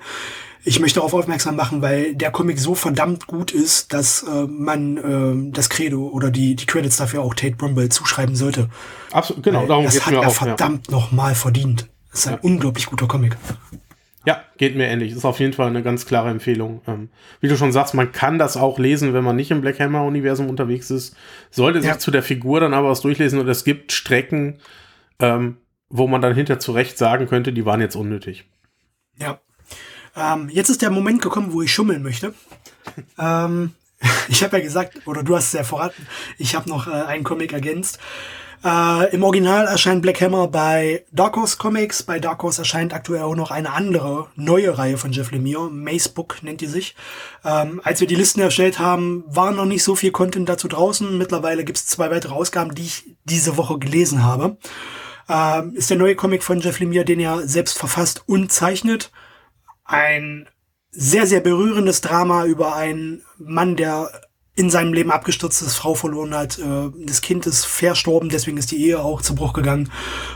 S2: Ich möchte darauf aufmerksam machen, weil der Comic so verdammt gut ist, dass äh, man äh, das Credo oder die, die Credits dafür auch Tate Brumble zuschreiben sollte.
S1: Absolut, genau, darum
S2: geht es mir auch. Das hat er verdammt ja. nochmal verdient. Das ist ein ja. unglaublich guter Comic.
S1: Ja, geht mir ähnlich. Ist auf jeden Fall eine ganz klare Empfehlung. Ähm, wie du schon sagst, man kann das auch lesen, wenn man nicht im Black Hammer-Universum unterwegs ist. Sollte ja. sich zu der Figur dann aber was durchlesen und es gibt Strecken, ähm, wo man dann hinter zurecht sagen könnte, die waren jetzt unnötig.
S2: Ja. Ähm, jetzt ist der Moment gekommen, wo ich schummeln möchte. ähm, ich habe ja gesagt, oder du hast es ja verraten, ich habe noch äh, einen Comic ergänzt. Äh, Im Original erscheint Black Hammer bei Dark Horse Comics. Bei Dark Horse erscheint aktuell auch noch eine andere neue Reihe von Jeff Lemire. Mace Book nennt die sich. Ähm, als wir die Listen erstellt haben, war noch nicht so viel Content dazu draußen. Mittlerweile gibt es zwei weitere Ausgaben, die ich diese Woche gelesen habe. Ähm, ist der neue Comic von Jeff Lemire, den er selbst verfasst und zeichnet. Ein sehr, sehr berührendes Drama über einen Mann, der in seinem Leben abgestürzt ist, Frau verloren hat, äh, das Kind ist verstorben, deswegen ist die Ehe auch zu Bruch gegangen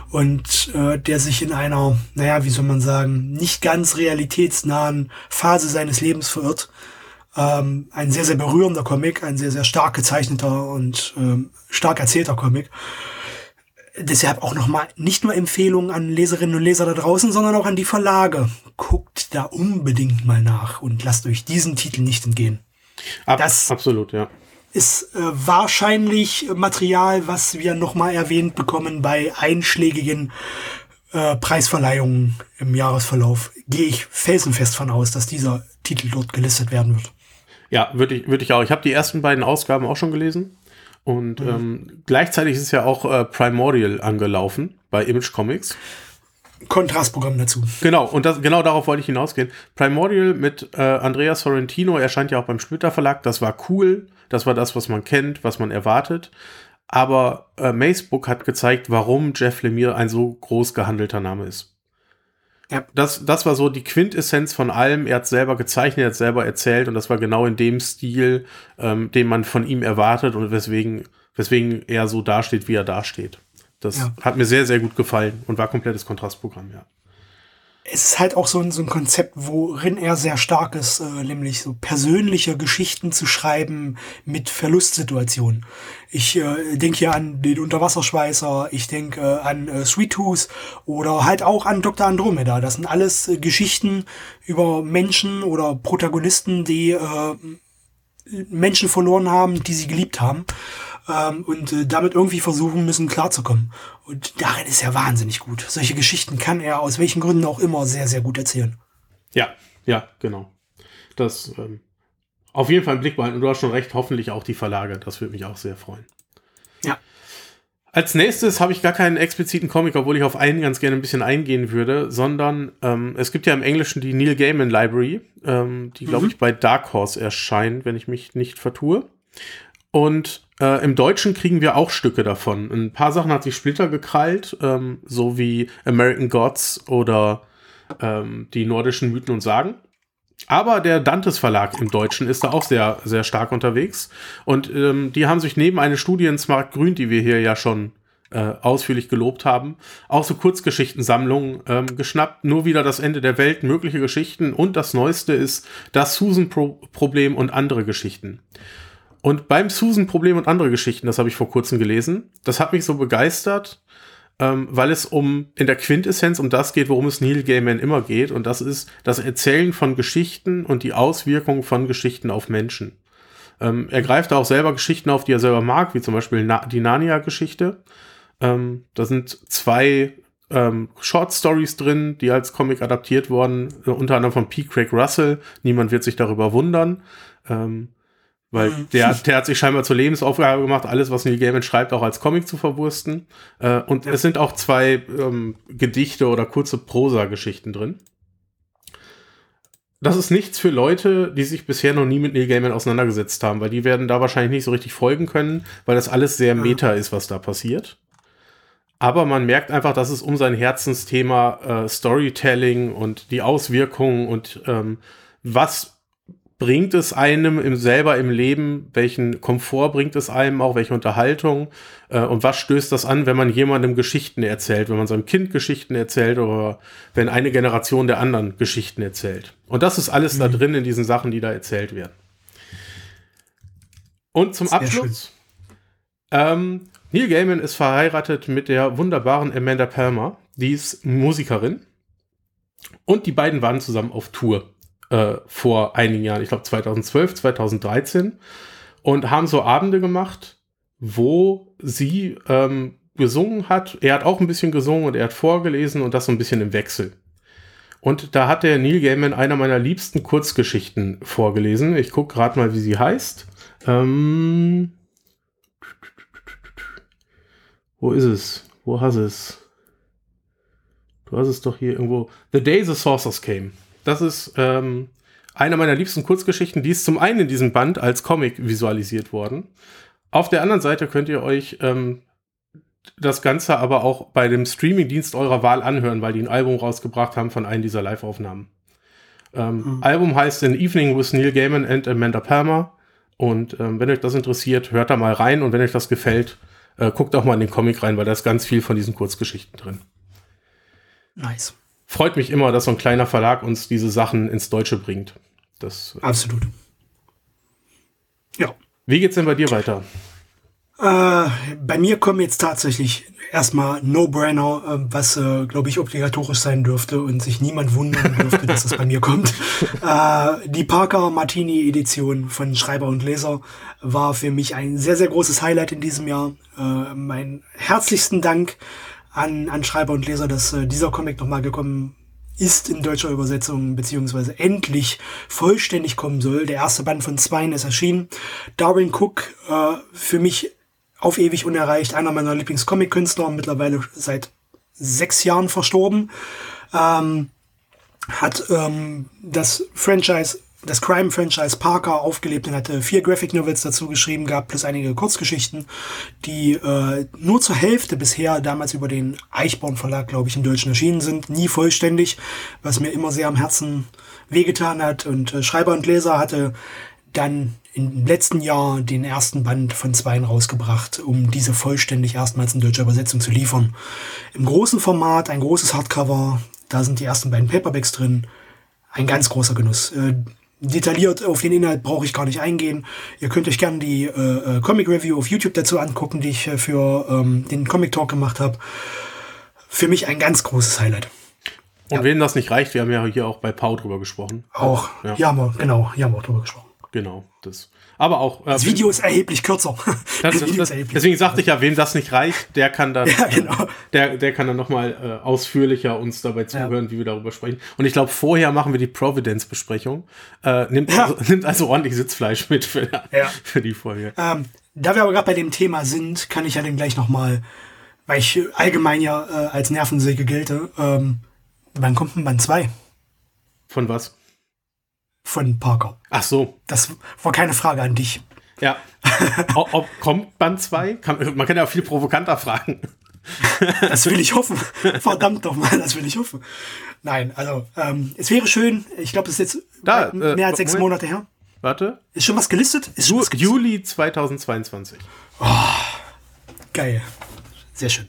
S2: und äh, der sich in einer, naja, wie soll man sagen, nicht ganz realitätsnahen Phase seines Lebens verirrt. Ähm, ein sehr, sehr berührender Comic, ein sehr, sehr stark gezeichneter und ähm, stark erzählter Comic. Deshalb auch nochmal nicht nur Empfehlungen an Leserinnen und Leser da draußen, sondern auch an die Verlage. Guckt da unbedingt mal nach und lasst euch diesen Titel nicht entgehen.
S1: Ab, das absolut, ja.
S2: Ist äh, wahrscheinlich Material, was wir nochmal erwähnt bekommen bei einschlägigen äh, Preisverleihungen im Jahresverlauf. Gehe ich felsenfest von aus, dass dieser Titel dort gelistet werden wird.
S1: Ja, würde ich, würd ich auch. Ich habe die ersten beiden Ausgaben auch schon gelesen. Und mhm. ähm, gleichzeitig ist ja auch äh, Primordial angelaufen bei Image Comics.
S2: Kontrastprogramm dazu.
S1: Genau, und das, genau darauf wollte ich hinausgehen. Primordial mit äh, Andrea Sorrentino erscheint ja auch beim Splitter Verlag. Das war cool. Das war das, was man kennt, was man erwartet. Aber äh, Macebook hat gezeigt, warum Jeff Lemire ein so groß gehandelter Name ist. Ja. Das, das war so die Quintessenz von allem. Er hat selber gezeichnet, er hat selber erzählt und das war genau in dem Stil, ähm, den man von ihm erwartet und weswegen, weswegen er so dasteht, wie er dasteht. Das ja. hat mir sehr, sehr gut gefallen und war komplettes Kontrastprogramm, ja.
S2: Es ist halt auch so ein, so ein Konzept, worin er sehr stark ist, äh, nämlich so persönliche Geschichten zu schreiben mit Verlustsituationen. Ich äh, denke hier an den Unterwasserschweißer, ich denke äh, an äh, Sweet Tooth oder halt auch an Dr. Andromeda. Das sind alles äh, Geschichten über Menschen oder Protagonisten, die äh, Menschen verloren haben, die sie geliebt haben ähm, und äh, damit irgendwie versuchen müssen klarzukommen. Und darin ist er wahnsinnig gut. Solche Geschichten kann er aus welchen Gründen auch immer sehr, sehr gut erzählen.
S1: Ja, ja, genau. Das ähm, auf jeden Fall im Blick behalten. Und du hast schon recht, hoffentlich auch die Verlage. Das würde mich auch sehr freuen.
S2: Ja.
S1: Als nächstes habe ich gar keinen expliziten Comic, obwohl ich auf einen ganz gerne ein bisschen eingehen würde, sondern ähm, es gibt ja im Englischen die Neil Gaiman Library, ähm, die, glaube mhm. ich, bei Dark Horse erscheint, wenn ich mich nicht vertue. Und äh, im Deutschen kriegen wir auch Stücke davon. Ein paar Sachen hat sich Splitter gekrallt, ähm, so wie American Gods oder ähm, die nordischen Mythen und Sagen. Aber der Dantes Verlag im Deutschen ist da auch sehr, sehr stark unterwegs. Und ähm, die haben sich neben eine Studie in Smart Grün, die wir hier ja schon äh, ausführlich gelobt haben, auch so Kurzgeschichtensammlungen ähm, geschnappt. Nur wieder das Ende der Welt, mögliche Geschichten. Und das Neueste ist das Susan-Problem und andere Geschichten. Und beim Susan-Problem und andere Geschichten, das habe ich vor kurzem gelesen, das hat mich so begeistert, ähm, weil es um in der Quintessenz um das geht, worum es Neil Gaiman immer geht. Und das ist das Erzählen von Geschichten und die Auswirkungen von Geschichten auf Menschen. Ähm, er greift auch selber Geschichten auf, die er selber mag, wie zum Beispiel Na die Narnia-Geschichte. Ähm, da sind zwei ähm, Short Stories drin, die als Comic adaptiert wurden, unter anderem von P. Craig Russell. Niemand wird sich darüber wundern. Ähm, weil mhm. der, der hat sich scheinbar zur Lebensaufgabe gemacht, alles, was Neil Gaiman schreibt, auch als Comic zu verwursten. Äh, und ja. es sind auch zwei ähm, Gedichte oder kurze Prosa-Geschichten drin. Das ist nichts für Leute, die sich bisher noch nie mit Neil Gaiman auseinandergesetzt haben, weil die werden da wahrscheinlich nicht so richtig folgen können, weil das alles sehr meta ist, was da passiert. Aber man merkt einfach, dass es um sein Herzensthema äh, Storytelling und die Auswirkungen und ähm, was bringt es einem im, selber im Leben, welchen Komfort bringt es einem auch, welche Unterhaltung? Äh, und was stößt das an, wenn man jemandem Geschichten erzählt, wenn man seinem Kind Geschichten erzählt oder wenn eine Generation der anderen Geschichten erzählt. Und das ist alles mhm. da drin in diesen Sachen, die da erzählt werden. Und zum Sehr Abschluss, ähm, Neil Gaiman ist verheiratet mit der wunderbaren Amanda Palmer, die ist Musikerin. Und die beiden waren zusammen auf Tour äh, vor einigen Jahren, ich glaube 2012, 2013, und haben so Abende gemacht, wo sie ähm, gesungen hat. Er hat auch ein bisschen gesungen und er hat vorgelesen und das so ein bisschen im Wechsel. Und da hat der Neil Gaiman einer meiner liebsten Kurzgeschichten vorgelesen. Ich gucke gerade mal, wie sie heißt. Ähm Wo ist es? Wo hast es? Du hast es doch hier irgendwo. The Day the Saucers Came. Das ist ähm, eine meiner liebsten Kurzgeschichten. Die ist zum einen in diesem Band als Comic visualisiert worden. Auf der anderen Seite könnt ihr euch ähm, das Ganze aber auch bei dem Streamingdienst eurer Wahl anhören, weil die ein Album rausgebracht haben von einem dieser Live-Aufnahmen. Ähm, mhm. Album heißt An Evening with Neil Gaiman and Amanda Palmer. Und ähm, wenn euch das interessiert, hört da mal rein. Und wenn euch das gefällt, äh, guckt auch mal in den Comic rein, weil da ist ganz viel von diesen Kurzgeschichten drin.
S2: Nice
S1: freut mich immer, dass so ein kleiner Verlag uns diese Sachen ins Deutsche bringt. Das,
S2: Absolut.
S1: Ja. Wie geht's denn bei dir weiter?
S2: Äh, bei mir kommen jetzt tatsächlich erstmal No-Brainer, äh, was, äh, glaube ich, obligatorisch sein dürfte und sich niemand wundern dürfte, dass das bei mir kommt. Äh, die Parker Martini Edition von Schreiber und Leser war für mich ein sehr, sehr großes Highlight in diesem Jahr. Äh, mein herzlichsten Dank an, an Schreiber und Leser, dass äh, dieser Comic nochmal gekommen ist in deutscher Übersetzung, beziehungsweise endlich vollständig kommen soll. Der erste Band von Zweien ist erschienen. Darwin Cook, äh, für mich auf ewig unerreicht, einer meiner Lieblingscomic-Künstler, mittlerweile seit sechs Jahren verstorben, ähm, hat ähm, das Franchise das Crime-Franchise Parker aufgelebt und hatte vier Graphic Novels dazu geschrieben gehabt, plus einige Kurzgeschichten, die äh, nur zur Hälfte bisher damals über den Eichborn Verlag, glaube ich, im Deutschen erschienen sind. Nie vollständig, was mir immer sehr am Herzen wehgetan hat. Und äh, Schreiber und Leser hatte dann im letzten Jahr den ersten Band von Zweien rausgebracht, um diese vollständig erstmals in deutscher Übersetzung zu liefern. Im großen Format, ein großes Hardcover, da sind die ersten beiden Paperbacks drin. Ein ganz großer Genuss. Äh, detailliert auf den Inhalt brauche ich gar nicht eingehen. Ihr könnt euch gerne die äh, äh, Comic Review auf YouTube dazu angucken, die ich äh, für ähm, den Comic Talk gemacht habe. Für mich ein ganz großes Highlight.
S1: Und ja. wem das nicht reicht, wir haben ja hier auch bei Pau drüber gesprochen.
S2: Auch, ja, ja wir, genau, hier haben wir auch drüber gesprochen.
S1: Genau, das. Aber auch.
S2: Äh, das Video ist erheblich kürzer.
S1: Das, das, das, deswegen sagte ich ja, wem das nicht reicht, der kann dann, ja, genau. der, der kann dann nochmal äh, ausführlicher uns dabei zuhören, ja. wie wir darüber sprechen. Und ich glaube, vorher machen wir die Providence-Besprechung. Äh, nimmt, ja. also, nimmt also ordentlich Sitzfleisch mit für, für die Folge.
S2: Ähm, da wir aber gerade bei dem Thema sind, kann ich ja dann gleich nochmal, weil ich allgemein ja äh, als Nervensäge gelte, ähm, wann kommt denn Band 2?
S1: Von was?
S2: Von Parker.
S1: Ach so.
S2: Das war keine Frage an dich.
S1: Ja. ob, ob kommt Band 2? man kann ja auch viel provokanter fragen.
S2: das will ich hoffen. Verdammt doch mal, das will ich hoffen. Nein, also ähm, es wäre schön, ich glaube, es ist jetzt da, mehr äh, als sechs Moment. Monate her.
S1: Warte.
S2: Ist schon was gelistet? Ist
S1: Ju was gelistet? Juli 2022. Oh,
S2: geil. Sehr schön.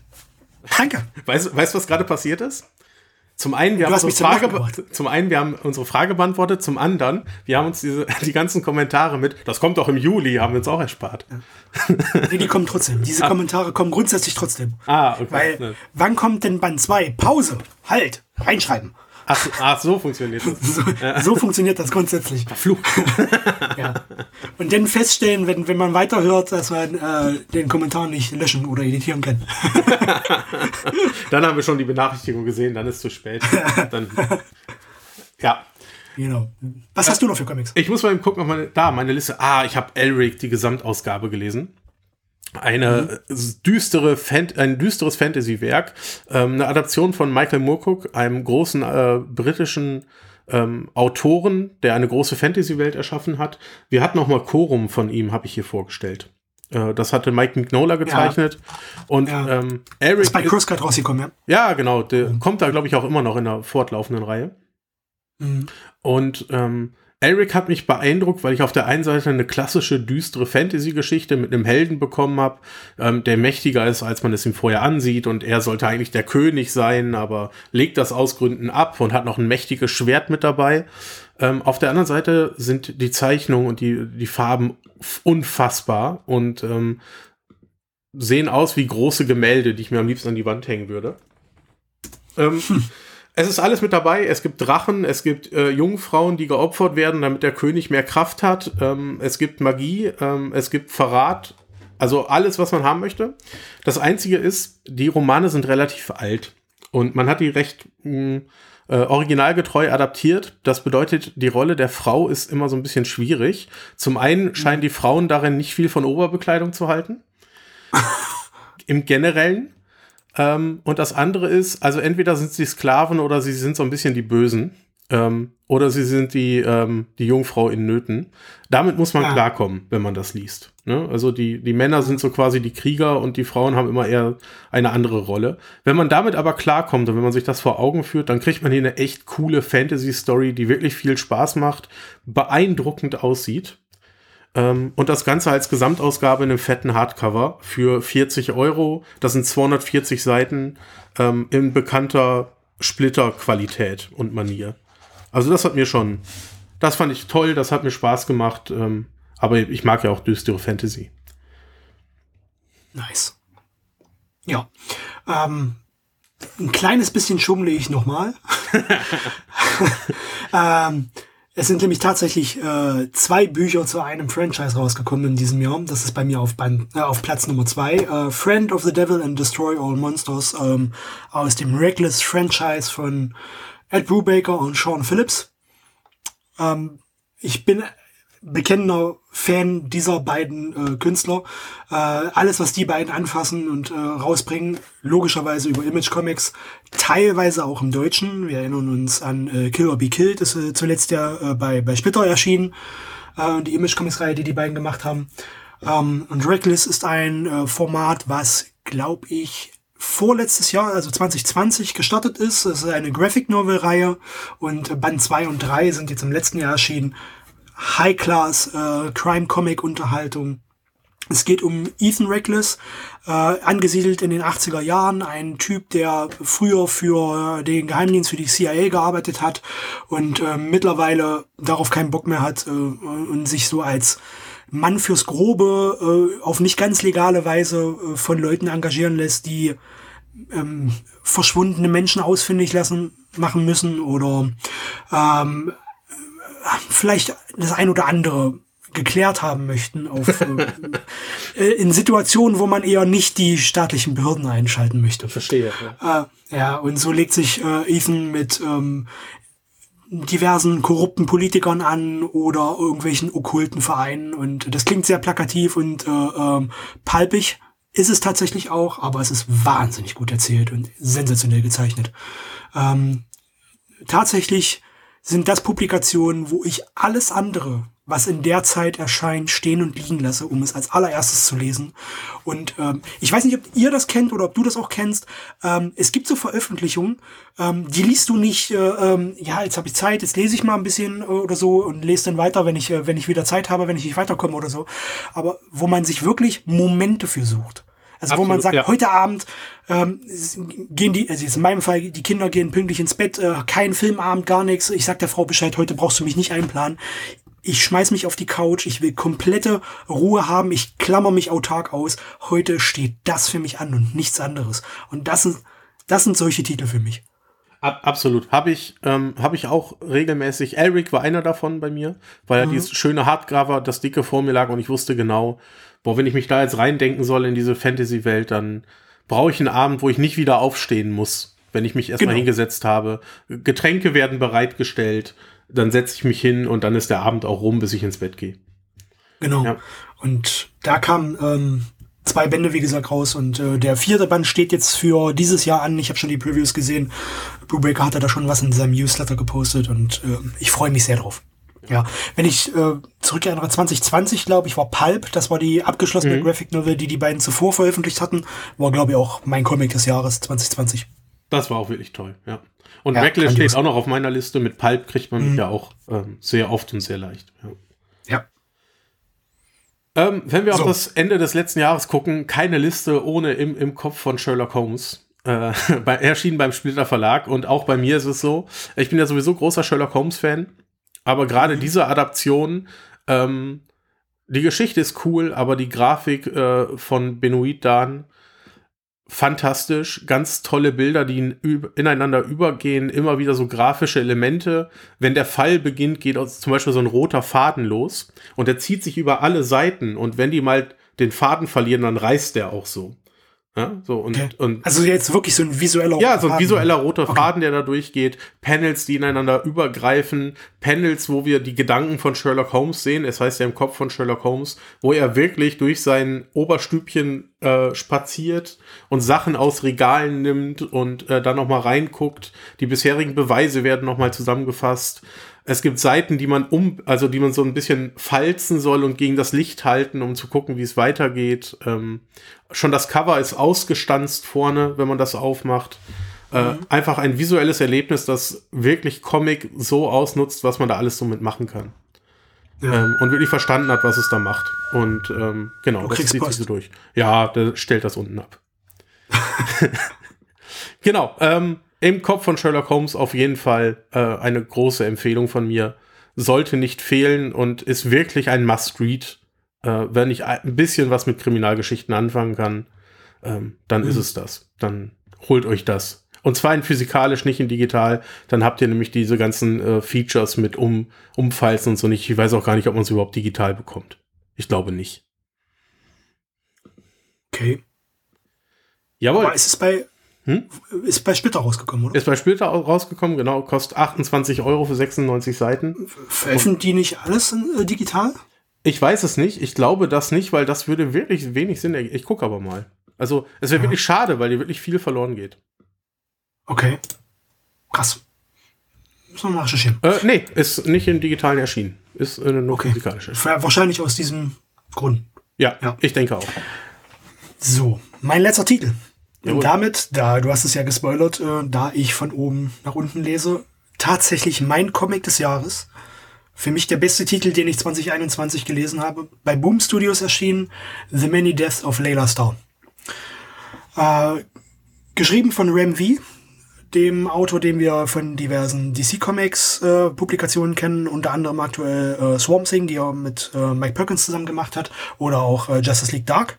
S2: Danke.
S1: Weißt du, was gerade passiert ist? Zum einen, wir haben unsere Frage, zum einen, wir haben unsere Frage beantwortet, zum anderen, wir haben uns diese, die ganzen Kommentare mit, das kommt doch im Juli, haben wir uns auch erspart.
S2: Ja. Nee, die kommen trotzdem. Diese ah. Kommentare kommen grundsätzlich trotzdem. Ah, okay. Weil, wann kommt denn Band 2? Pause. Halt. Reinschreiben.
S1: Ach, ach, so funktioniert das.
S2: so, so funktioniert das grundsätzlich. Fluch. ja. Und dann feststellen, wenn, wenn man weiterhört, dass man äh, den Kommentar nicht löschen oder editieren kann.
S1: dann haben wir schon die Benachrichtigung gesehen, dann ist es zu spät. Dann, ja.
S2: Genau. Was hast du noch für Comics?
S1: Ich muss mal eben gucken, ob meine, da, meine Liste. Ah, ich habe Elric, die Gesamtausgabe gelesen eine mhm. düstere Fan ein düsteres Fantasy-Werk, ähm, eine Adaption von Michael Moorcock, einem großen äh, britischen ähm, Autoren, der eine große Fantasy-Welt erschaffen hat. Wir hatten noch mal Chorum von ihm, habe ich hier vorgestellt. Äh, das hatte Mike Mignola gezeichnet. Ja. Und ja. Ähm,
S2: Eric. Ist bei Crosscut rausgekommen,
S1: ja? Ja, genau. Der mhm. kommt da, glaube ich, auch immer noch in der fortlaufenden Reihe. Mhm. Und ähm, Elric hat mich beeindruckt, weil ich auf der einen Seite eine klassische, düstere Fantasy-Geschichte mit einem Helden bekommen habe, ähm, der mächtiger ist, als man es ihm vorher ansieht. Und er sollte eigentlich der König sein, aber legt das aus Gründen ab und hat noch ein mächtiges Schwert mit dabei. Ähm, auf der anderen Seite sind die Zeichnungen und die, die Farben unfassbar und ähm, sehen aus wie große Gemälde, die ich mir am liebsten an die Wand hängen würde. Ähm, hm. Es ist alles mit dabei. Es gibt Drachen, es gibt äh, Jungfrauen, die geopfert werden, damit der König mehr Kraft hat. Ähm, es gibt Magie, ähm, es gibt Verrat. Also alles, was man haben möchte. Das Einzige ist, die Romane sind relativ alt. Und man hat die recht mh, hm, äh, originalgetreu adaptiert. Das bedeutet, die Rolle der Frau ist immer so ein bisschen schwierig. Zum einen scheinen die Frauen darin nicht viel von Oberbekleidung zu halten. Im Generellen. Ähm, und das andere ist, also entweder sind sie Sklaven oder sie sind so ein bisschen die Bösen. Ähm, oder sie sind die, ähm, die Jungfrau in Nöten. Damit muss man ja. klarkommen, wenn man das liest. Ne? Also die, die Männer sind so quasi die Krieger und die Frauen haben immer eher eine andere Rolle. Wenn man damit aber klarkommt und wenn man sich das vor Augen führt, dann kriegt man hier eine echt coole Fantasy-Story, die wirklich viel Spaß macht, beeindruckend aussieht. Ähm, und das Ganze als Gesamtausgabe in einem fetten Hardcover für 40 Euro. Das sind 240 Seiten ähm, in bekannter Splitterqualität und Manier. Also das hat mir schon, das fand ich toll, das hat mir Spaß gemacht. Ähm, aber ich mag ja auch düstere Fantasy.
S2: Nice. Ja. Ähm, ein kleines bisschen schummle ich nochmal. ähm, es sind nämlich tatsächlich äh, zwei Bücher zu einem Franchise rausgekommen in diesem Jahr. Das ist bei mir auf, Band, äh, auf Platz Nummer zwei. Äh, Friend of the Devil and Destroy All Monsters ähm, aus dem Reckless Franchise von Ed Brubaker und Sean Phillips. Ähm, ich bin bekennender Fan dieser beiden äh, Künstler. Äh, alles, was die beiden anfassen und äh, rausbringen, logischerweise über Image Comics, teilweise auch im Deutschen. Wir erinnern uns an äh, Kill or Be Killed, ist äh, zuletzt ja äh, bei, bei Splitter erschienen, äh, die Image Comics Reihe, die die beiden gemacht haben. Ähm, und Reckless ist ein äh, Format, was, glaube ich, vorletztes Jahr, also 2020, gestartet ist. Es ist eine Graphic Novel Reihe und Band 2 und 3 sind jetzt im letzten Jahr erschienen. High-Class äh, Crime-Comic-Unterhaltung. Es geht um Ethan Reckless, äh, angesiedelt in den 80er Jahren, ein Typ, der früher für den Geheimdienst für die CIA gearbeitet hat und äh, mittlerweile darauf keinen Bock mehr hat äh, und sich so als Mann fürs Grobe äh, auf nicht ganz legale Weise äh, von Leuten engagieren lässt, die ähm, verschwundene Menschen ausfindig lassen machen müssen oder ähm, vielleicht das ein oder andere geklärt haben möchten auf, äh, äh, in Situationen, wo man eher nicht die staatlichen Behörden einschalten möchte.
S1: Verstehe.
S2: Ja, äh, ja und so legt sich äh, Ethan mit ähm, diversen korrupten Politikern an oder irgendwelchen okkulten Vereinen und das klingt sehr plakativ und äh, ähm, palpig ist es tatsächlich auch, aber es ist wahnsinnig gut erzählt und sensationell gezeichnet. Ähm, tatsächlich sind das Publikationen, wo ich alles andere, was in der Zeit erscheint, stehen und liegen lasse, um es als allererstes zu lesen. Und ähm, ich weiß nicht, ob ihr das kennt oder ob du das auch kennst. Ähm, es gibt so Veröffentlichungen, ähm, die liest du nicht, äh, ähm, ja, jetzt habe ich Zeit, jetzt lese ich mal ein bisschen äh, oder so und lese dann weiter, wenn ich, äh, wenn ich wieder Zeit habe, wenn ich nicht weiterkomme oder so. Aber wo man sich wirklich Momente für sucht. Also Absolut, wo man sagt, ja. heute Abend ähm, gehen die, also jetzt in meinem Fall, die Kinder gehen pünktlich ins Bett, äh, kein Filmabend, gar nichts. Ich sag der Frau Bescheid, heute brauchst du mich nicht einplanen. Ich schmeiß mich auf die Couch, ich will komplette Ruhe haben, ich klammer mich autark aus. Heute steht das für mich an und nichts anderes. Und das sind, das sind solche Titel für mich.
S1: Absolut. Habe ich, ähm, hab ich auch regelmäßig. Elric war einer davon bei mir, weil er mhm. dieses schöne Hardcover, das dicke vor mir lag und ich wusste genau, boah, wenn ich mich da jetzt reindenken soll in diese Fantasy-Welt, dann brauche ich einen Abend, wo ich nicht wieder aufstehen muss, wenn ich mich erstmal genau. hingesetzt habe. Getränke werden bereitgestellt, dann setze ich mich hin und dann ist der Abend auch rum, bis ich ins Bett gehe.
S2: Genau. Ja. Und da kamen ähm, zwei Bände, wie gesagt, raus und äh, der vierte Band steht jetzt für dieses Jahr an. Ich habe schon die Previews gesehen. Brubaker hatte da schon was in seinem Newsletter gepostet und äh, ich freue mich sehr drauf. Ja, wenn ich äh, zurückerinnere, 2020, glaube ich, war Pulp, das war die abgeschlossene mhm. Graphic Novel, die die beiden zuvor veröffentlicht hatten, war, glaube ich, auch mein Comic des Jahres 2020.
S1: Das war auch wirklich toll, ja. Und ja, Reckless steht auch noch auf meiner Liste. Mit Pulp kriegt man mhm. ja auch ähm, sehr oft und sehr leicht. Ja.
S2: ja.
S1: Ähm, wenn wir so. auf das Ende des letzten Jahres gucken, keine Liste ohne im, im Kopf von Sherlock Holmes. Äh, bei, erschienen beim Splitter Verlag und auch bei mir ist es so. Ich bin ja sowieso großer Sherlock Holmes-Fan, aber gerade mhm. diese Adaption, ähm, die Geschichte ist cool, aber die Grafik äh, von Benoit Dan fantastisch, ganz tolle Bilder, die ineinander übergehen, immer wieder so grafische Elemente. Wenn der Fall beginnt, geht zum Beispiel so ein roter Faden los und der zieht sich über alle Seiten und wenn die mal den Faden verlieren, dann reißt der auch so. Ja, so und, okay. und
S2: also jetzt wirklich so ein visueller
S1: Ja, so ein visueller roter okay. Faden, der da durchgeht, Panels, die ineinander übergreifen, Panels, wo wir die Gedanken von Sherlock Holmes sehen, es heißt ja im Kopf von Sherlock Holmes, wo er wirklich durch sein Oberstübchen äh, spaziert und Sachen aus Regalen nimmt und äh, dann noch mal reinguckt. Die bisherigen Beweise werden noch mal zusammengefasst. Es gibt Seiten, die man um, also die man so ein bisschen falzen soll und gegen das Licht halten, um zu gucken, wie es weitergeht. Ähm, schon das Cover ist ausgestanzt vorne, wenn man das aufmacht. Äh, mhm. Einfach ein visuelles Erlebnis, das wirklich Comic so ausnutzt, was man da alles so mitmachen kann. Ja. Ähm, und wirklich verstanden hat, was es da macht. Und ähm, genau, du das zieht sich so durch. Ja, der stellt das unten ab. genau. Ähm, im Kopf von Sherlock Holmes auf jeden Fall äh, eine große Empfehlung von mir. Sollte nicht fehlen und ist wirklich ein Must-Read. Äh, wenn ich ein bisschen was mit Kriminalgeschichten anfangen kann, ähm, dann mhm. ist es das. Dann holt euch das. Und zwar in physikalisch, nicht in digital. Dann habt ihr nämlich diese ganzen äh, Features mit um, Umfalzen und so nicht. Ich weiß auch gar nicht, ob man es überhaupt digital bekommt. Ich glaube nicht.
S2: Okay. Jawohl. Aber ist es bei, hm? Ist bei Splitter rausgekommen, oder?
S1: Ist bei Splitter rausgekommen, genau. Kostet 28 Euro für 96 Seiten.
S2: Veröffentlichen die nicht alles in, äh, digital?
S1: Ich weiß es nicht. Ich glaube das nicht, weil das würde wirklich wenig Sinn ergeben. Ich gucke aber mal. Also, es wäre ja. wirklich schade, weil dir wirklich viel verloren geht.
S2: Okay. Krass.
S1: Müssen wir mal recherchieren. Äh, nee, ist nicht im Digitalen erschienen. Ist äh, nur okay. physikalisch.
S2: Wahrscheinlich aus diesem Grund.
S1: Ja, ja, ich denke auch.
S2: So, mein letzter Titel. Und damit, da du hast es ja gespoilert, äh, da ich von oben nach unten lese, tatsächlich mein Comic des Jahres. Für mich der beste Titel, den ich 2021 gelesen habe. Bei Boom Studios erschienen The Many Deaths of Layla Star. Äh, geschrieben von Ram V, dem Autor, den wir von diversen DC Comics äh, Publikationen kennen, unter anderem aktuell äh, Swamp Thing, die er mit äh, Mike Perkins zusammen gemacht hat, oder auch äh, Justice League Dark.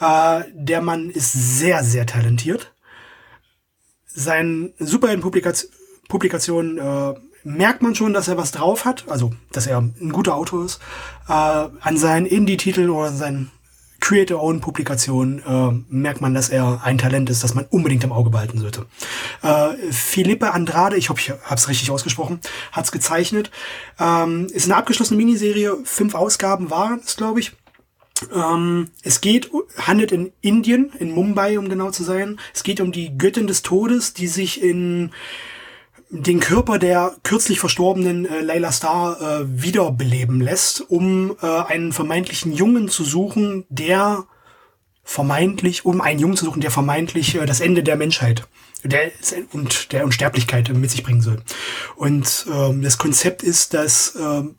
S2: Äh, der Mann ist sehr, sehr talentiert. Sein Superhelden-Publikation äh, merkt man schon, dass er was drauf hat, also dass er ein guter Autor ist. Äh, an seinen Indie-Titeln oder seinen Creator-Own-Publikationen äh, merkt man, dass er ein Talent ist, das man unbedingt im Auge behalten sollte. Äh, Felipe Andrade, ich hoffe, ich habe es richtig ausgesprochen, hat es gezeichnet. Ähm, ist eine abgeschlossene Miniserie, fünf Ausgaben waren es, glaube ich. Ähm, es geht, handelt in Indien, in Mumbai, um genau zu sein. Es geht um die Göttin des Todes, die sich in den Körper der kürzlich verstorbenen äh, Layla Star äh, wiederbeleben lässt, um äh, einen vermeintlichen Jungen zu suchen, der vermeintlich, um einen Jungen zu suchen, der vermeintlich äh, das Ende der Menschheit der, und der Unsterblichkeit mit sich bringen soll. Und ähm, das Konzept ist, dass ähm,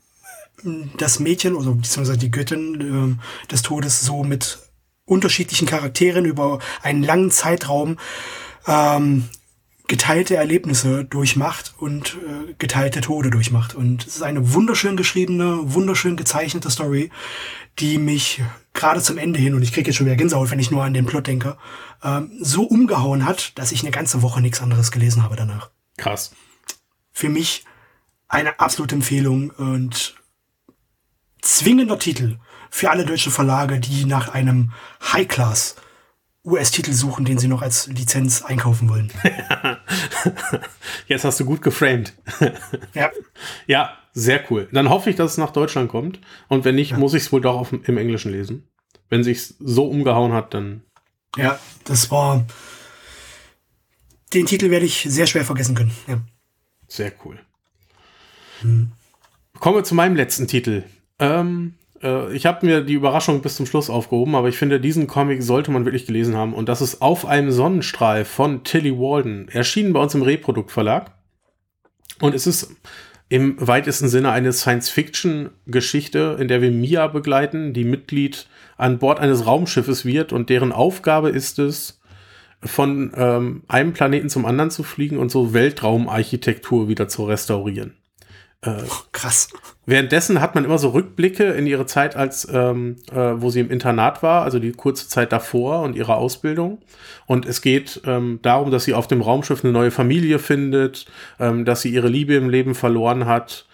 S2: das Mädchen, oder beziehungsweise die Göttin äh, des Todes so mit unterschiedlichen Charakteren über einen langen Zeitraum ähm, geteilte Erlebnisse durchmacht und äh, geteilte Tode durchmacht. Und es ist eine wunderschön geschriebene, wunderschön gezeichnete Story, die mich gerade zum Ende hin, und ich kriege jetzt schon wieder Gänsehaut, wenn ich nur an den Plot denke, ähm, so umgehauen hat, dass ich eine ganze Woche nichts anderes gelesen habe danach.
S1: Krass.
S2: Für mich eine absolute Empfehlung und zwingender Titel für alle deutschen Verlage, die nach einem High-Class US-Titel suchen, den sie noch als Lizenz einkaufen wollen.
S1: Jetzt hast du gut geframed.
S2: ja.
S1: Ja, sehr cool. Dann hoffe ich, dass es nach Deutschland kommt. Und wenn nicht, ja. muss ich es wohl doch auf, im Englischen lesen. Wenn sich so umgehauen hat, dann.
S2: Ja, das war. Den Titel werde ich sehr schwer vergessen können. Ja.
S1: Sehr cool. Hm. Kommen wir zu meinem letzten Titel. Ähm, äh, ich habe mir die Überraschung bis zum Schluss aufgehoben, aber ich finde, diesen Comic sollte man wirklich gelesen haben. Und das ist Auf einem Sonnenstrahl von Tilly Walden, erschienen bei uns im Reprodukt-Verlag. Und es ist im weitesten Sinne eine Science-Fiction-Geschichte, in der wir Mia begleiten, die Mitglied an Bord eines Raumschiffes wird und deren Aufgabe ist es, von ähm, einem Planeten zum anderen zu fliegen und so Weltraumarchitektur wieder zu restaurieren.
S2: Äh, Krass.
S1: Währenddessen hat man immer so Rückblicke in ihre Zeit, als ähm, äh, wo sie im Internat war, also die kurze Zeit davor und ihre Ausbildung. Und es geht ähm, darum, dass sie auf dem Raumschiff eine neue Familie findet, ähm, dass sie ihre Liebe im Leben verloren hat.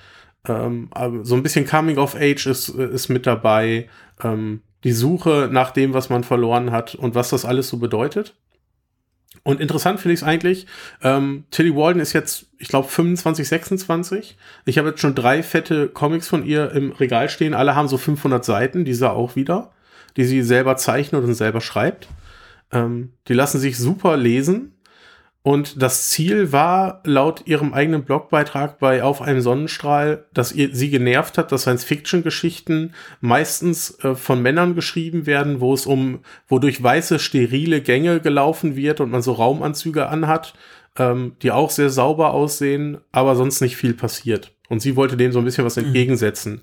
S1: Ähm, so ein bisschen Coming of Age ist, ist mit dabei. Ähm, die Suche nach dem, was man verloren hat und was das alles so bedeutet. Und interessant finde ich es eigentlich, ähm, Tilly Walden ist jetzt, ich glaube, 25, 26. Ich habe jetzt schon drei fette Comics von ihr im Regal stehen. Alle haben so 500 Seiten, diese auch wieder, die sie selber zeichnet und selber schreibt. Ähm, die lassen sich super lesen. Und das Ziel war laut ihrem eigenen Blogbeitrag bei Auf einem Sonnenstrahl, dass ihr, sie genervt hat, dass Science-Fiction-Geschichten meistens äh, von Männern geschrieben werden, wo es um, wo durch weiße, sterile Gänge gelaufen wird und man so Raumanzüge anhat, ähm, die auch sehr sauber aussehen, aber sonst nicht viel passiert. Und sie wollte dem so ein bisschen was mhm. entgegensetzen. Mhm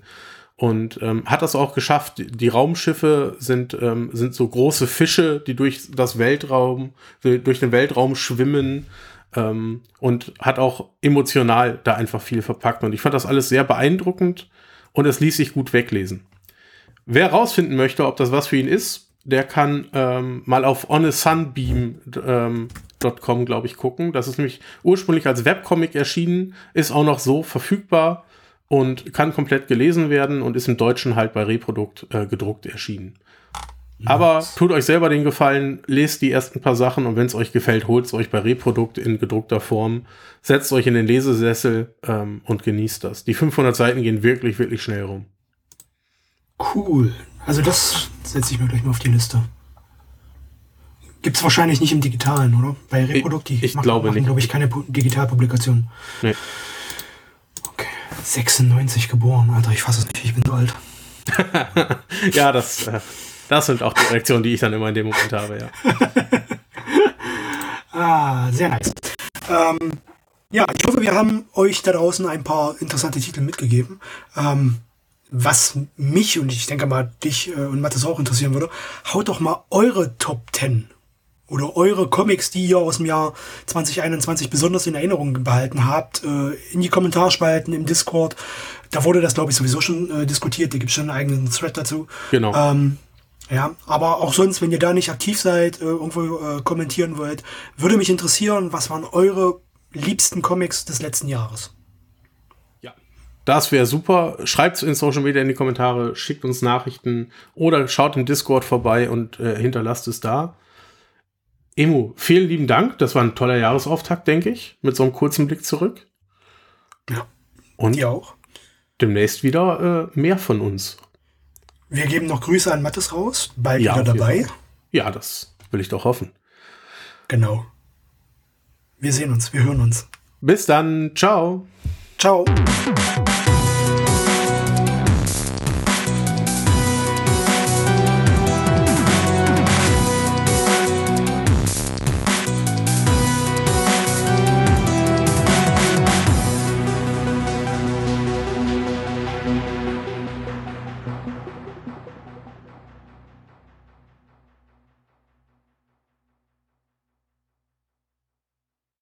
S1: und ähm, hat das auch geschafft. Die Raumschiffe sind, ähm, sind so große Fische, die durch das Weltraum, durch den Weltraum schwimmen ähm, und hat auch emotional da einfach viel verpackt. Und ich fand das alles sehr beeindruckend und es ließ sich gut weglesen. Wer rausfinden möchte, ob das was für ihn ist, der kann ähm, mal auf onesunbeam.com, ähm, glaube ich, gucken. Das ist nämlich ursprünglich als Webcomic erschienen, ist auch noch so verfügbar und kann komplett gelesen werden und ist im Deutschen halt bei Reprodukt äh, gedruckt erschienen. Nice. Aber tut euch selber den Gefallen, lest die ersten paar Sachen und wenn es euch gefällt, holt es euch bei Reprodukt in gedruckter Form, setzt euch in den Lesesessel ähm, und genießt das. Die 500 Seiten gehen wirklich, wirklich schnell rum.
S2: Cool. Also das setze ich mir gleich mal auf die Liste. Gibt es wahrscheinlich nicht im Digitalen, oder? Bei Reprodukt,
S1: die ich, ich machen, glaube machen, nicht.
S2: glaube ich, keine Digitalpublikation. Nee. 96 geboren, Alter, ich fasse es nicht, ich bin so alt.
S1: ja, das, äh, das sind auch die Reaktionen, die ich dann immer in dem Moment habe, ja.
S2: ah, sehr nice. Ähm, ja, ich hoffe, wir haben euch da draußen ein paar interessante Titel mitgegeben. Ähm, was mich und ich denke mal dich äh, und Mathis auch interessieren würde, haut doch mal eure Top 10 oder eure Comics, die ihr aus dem Jahr 2021 besonders in Erinnerung behalten habt, äh, in die Kommentarspalten im Discord. Da wurde das, glaube ich, sowieso schon äh, diskutiert. Da gibt es schon einen eigenen Thread dazu.
S1: Genau.
S2: Ähm, ja, aber auch sonst, wenn ihr da nicht aktiv seid, äh, irgendwo kommentieren wollt, würde mich interessieren, was waren eure liebsten Comics des letzten Jahres?
S1: Ja, das wäre super. Schreibt es in Social Media in die Kommentare, schickt uns Nachrichten oder schaut im Discord vorbei und äh, hinterlasst es da. Emu, vielen lieben Dank. Das war ein toller Jahresauftakt, denke ich, mit so einem kurzen Blick zurück.
S2: Ja.
S1: Und die auch. Demnächst wieder äh, mehr von uns.
S2: Wir geben noch Grüße an Mattes raus, bald ja, wieder dabei.
S1: Ja, das will ich doch hoffen.
S2: Genau. Wir sehen uns, wir hören uns.
S1: Bis dann. Ciao.
S2: Ciao.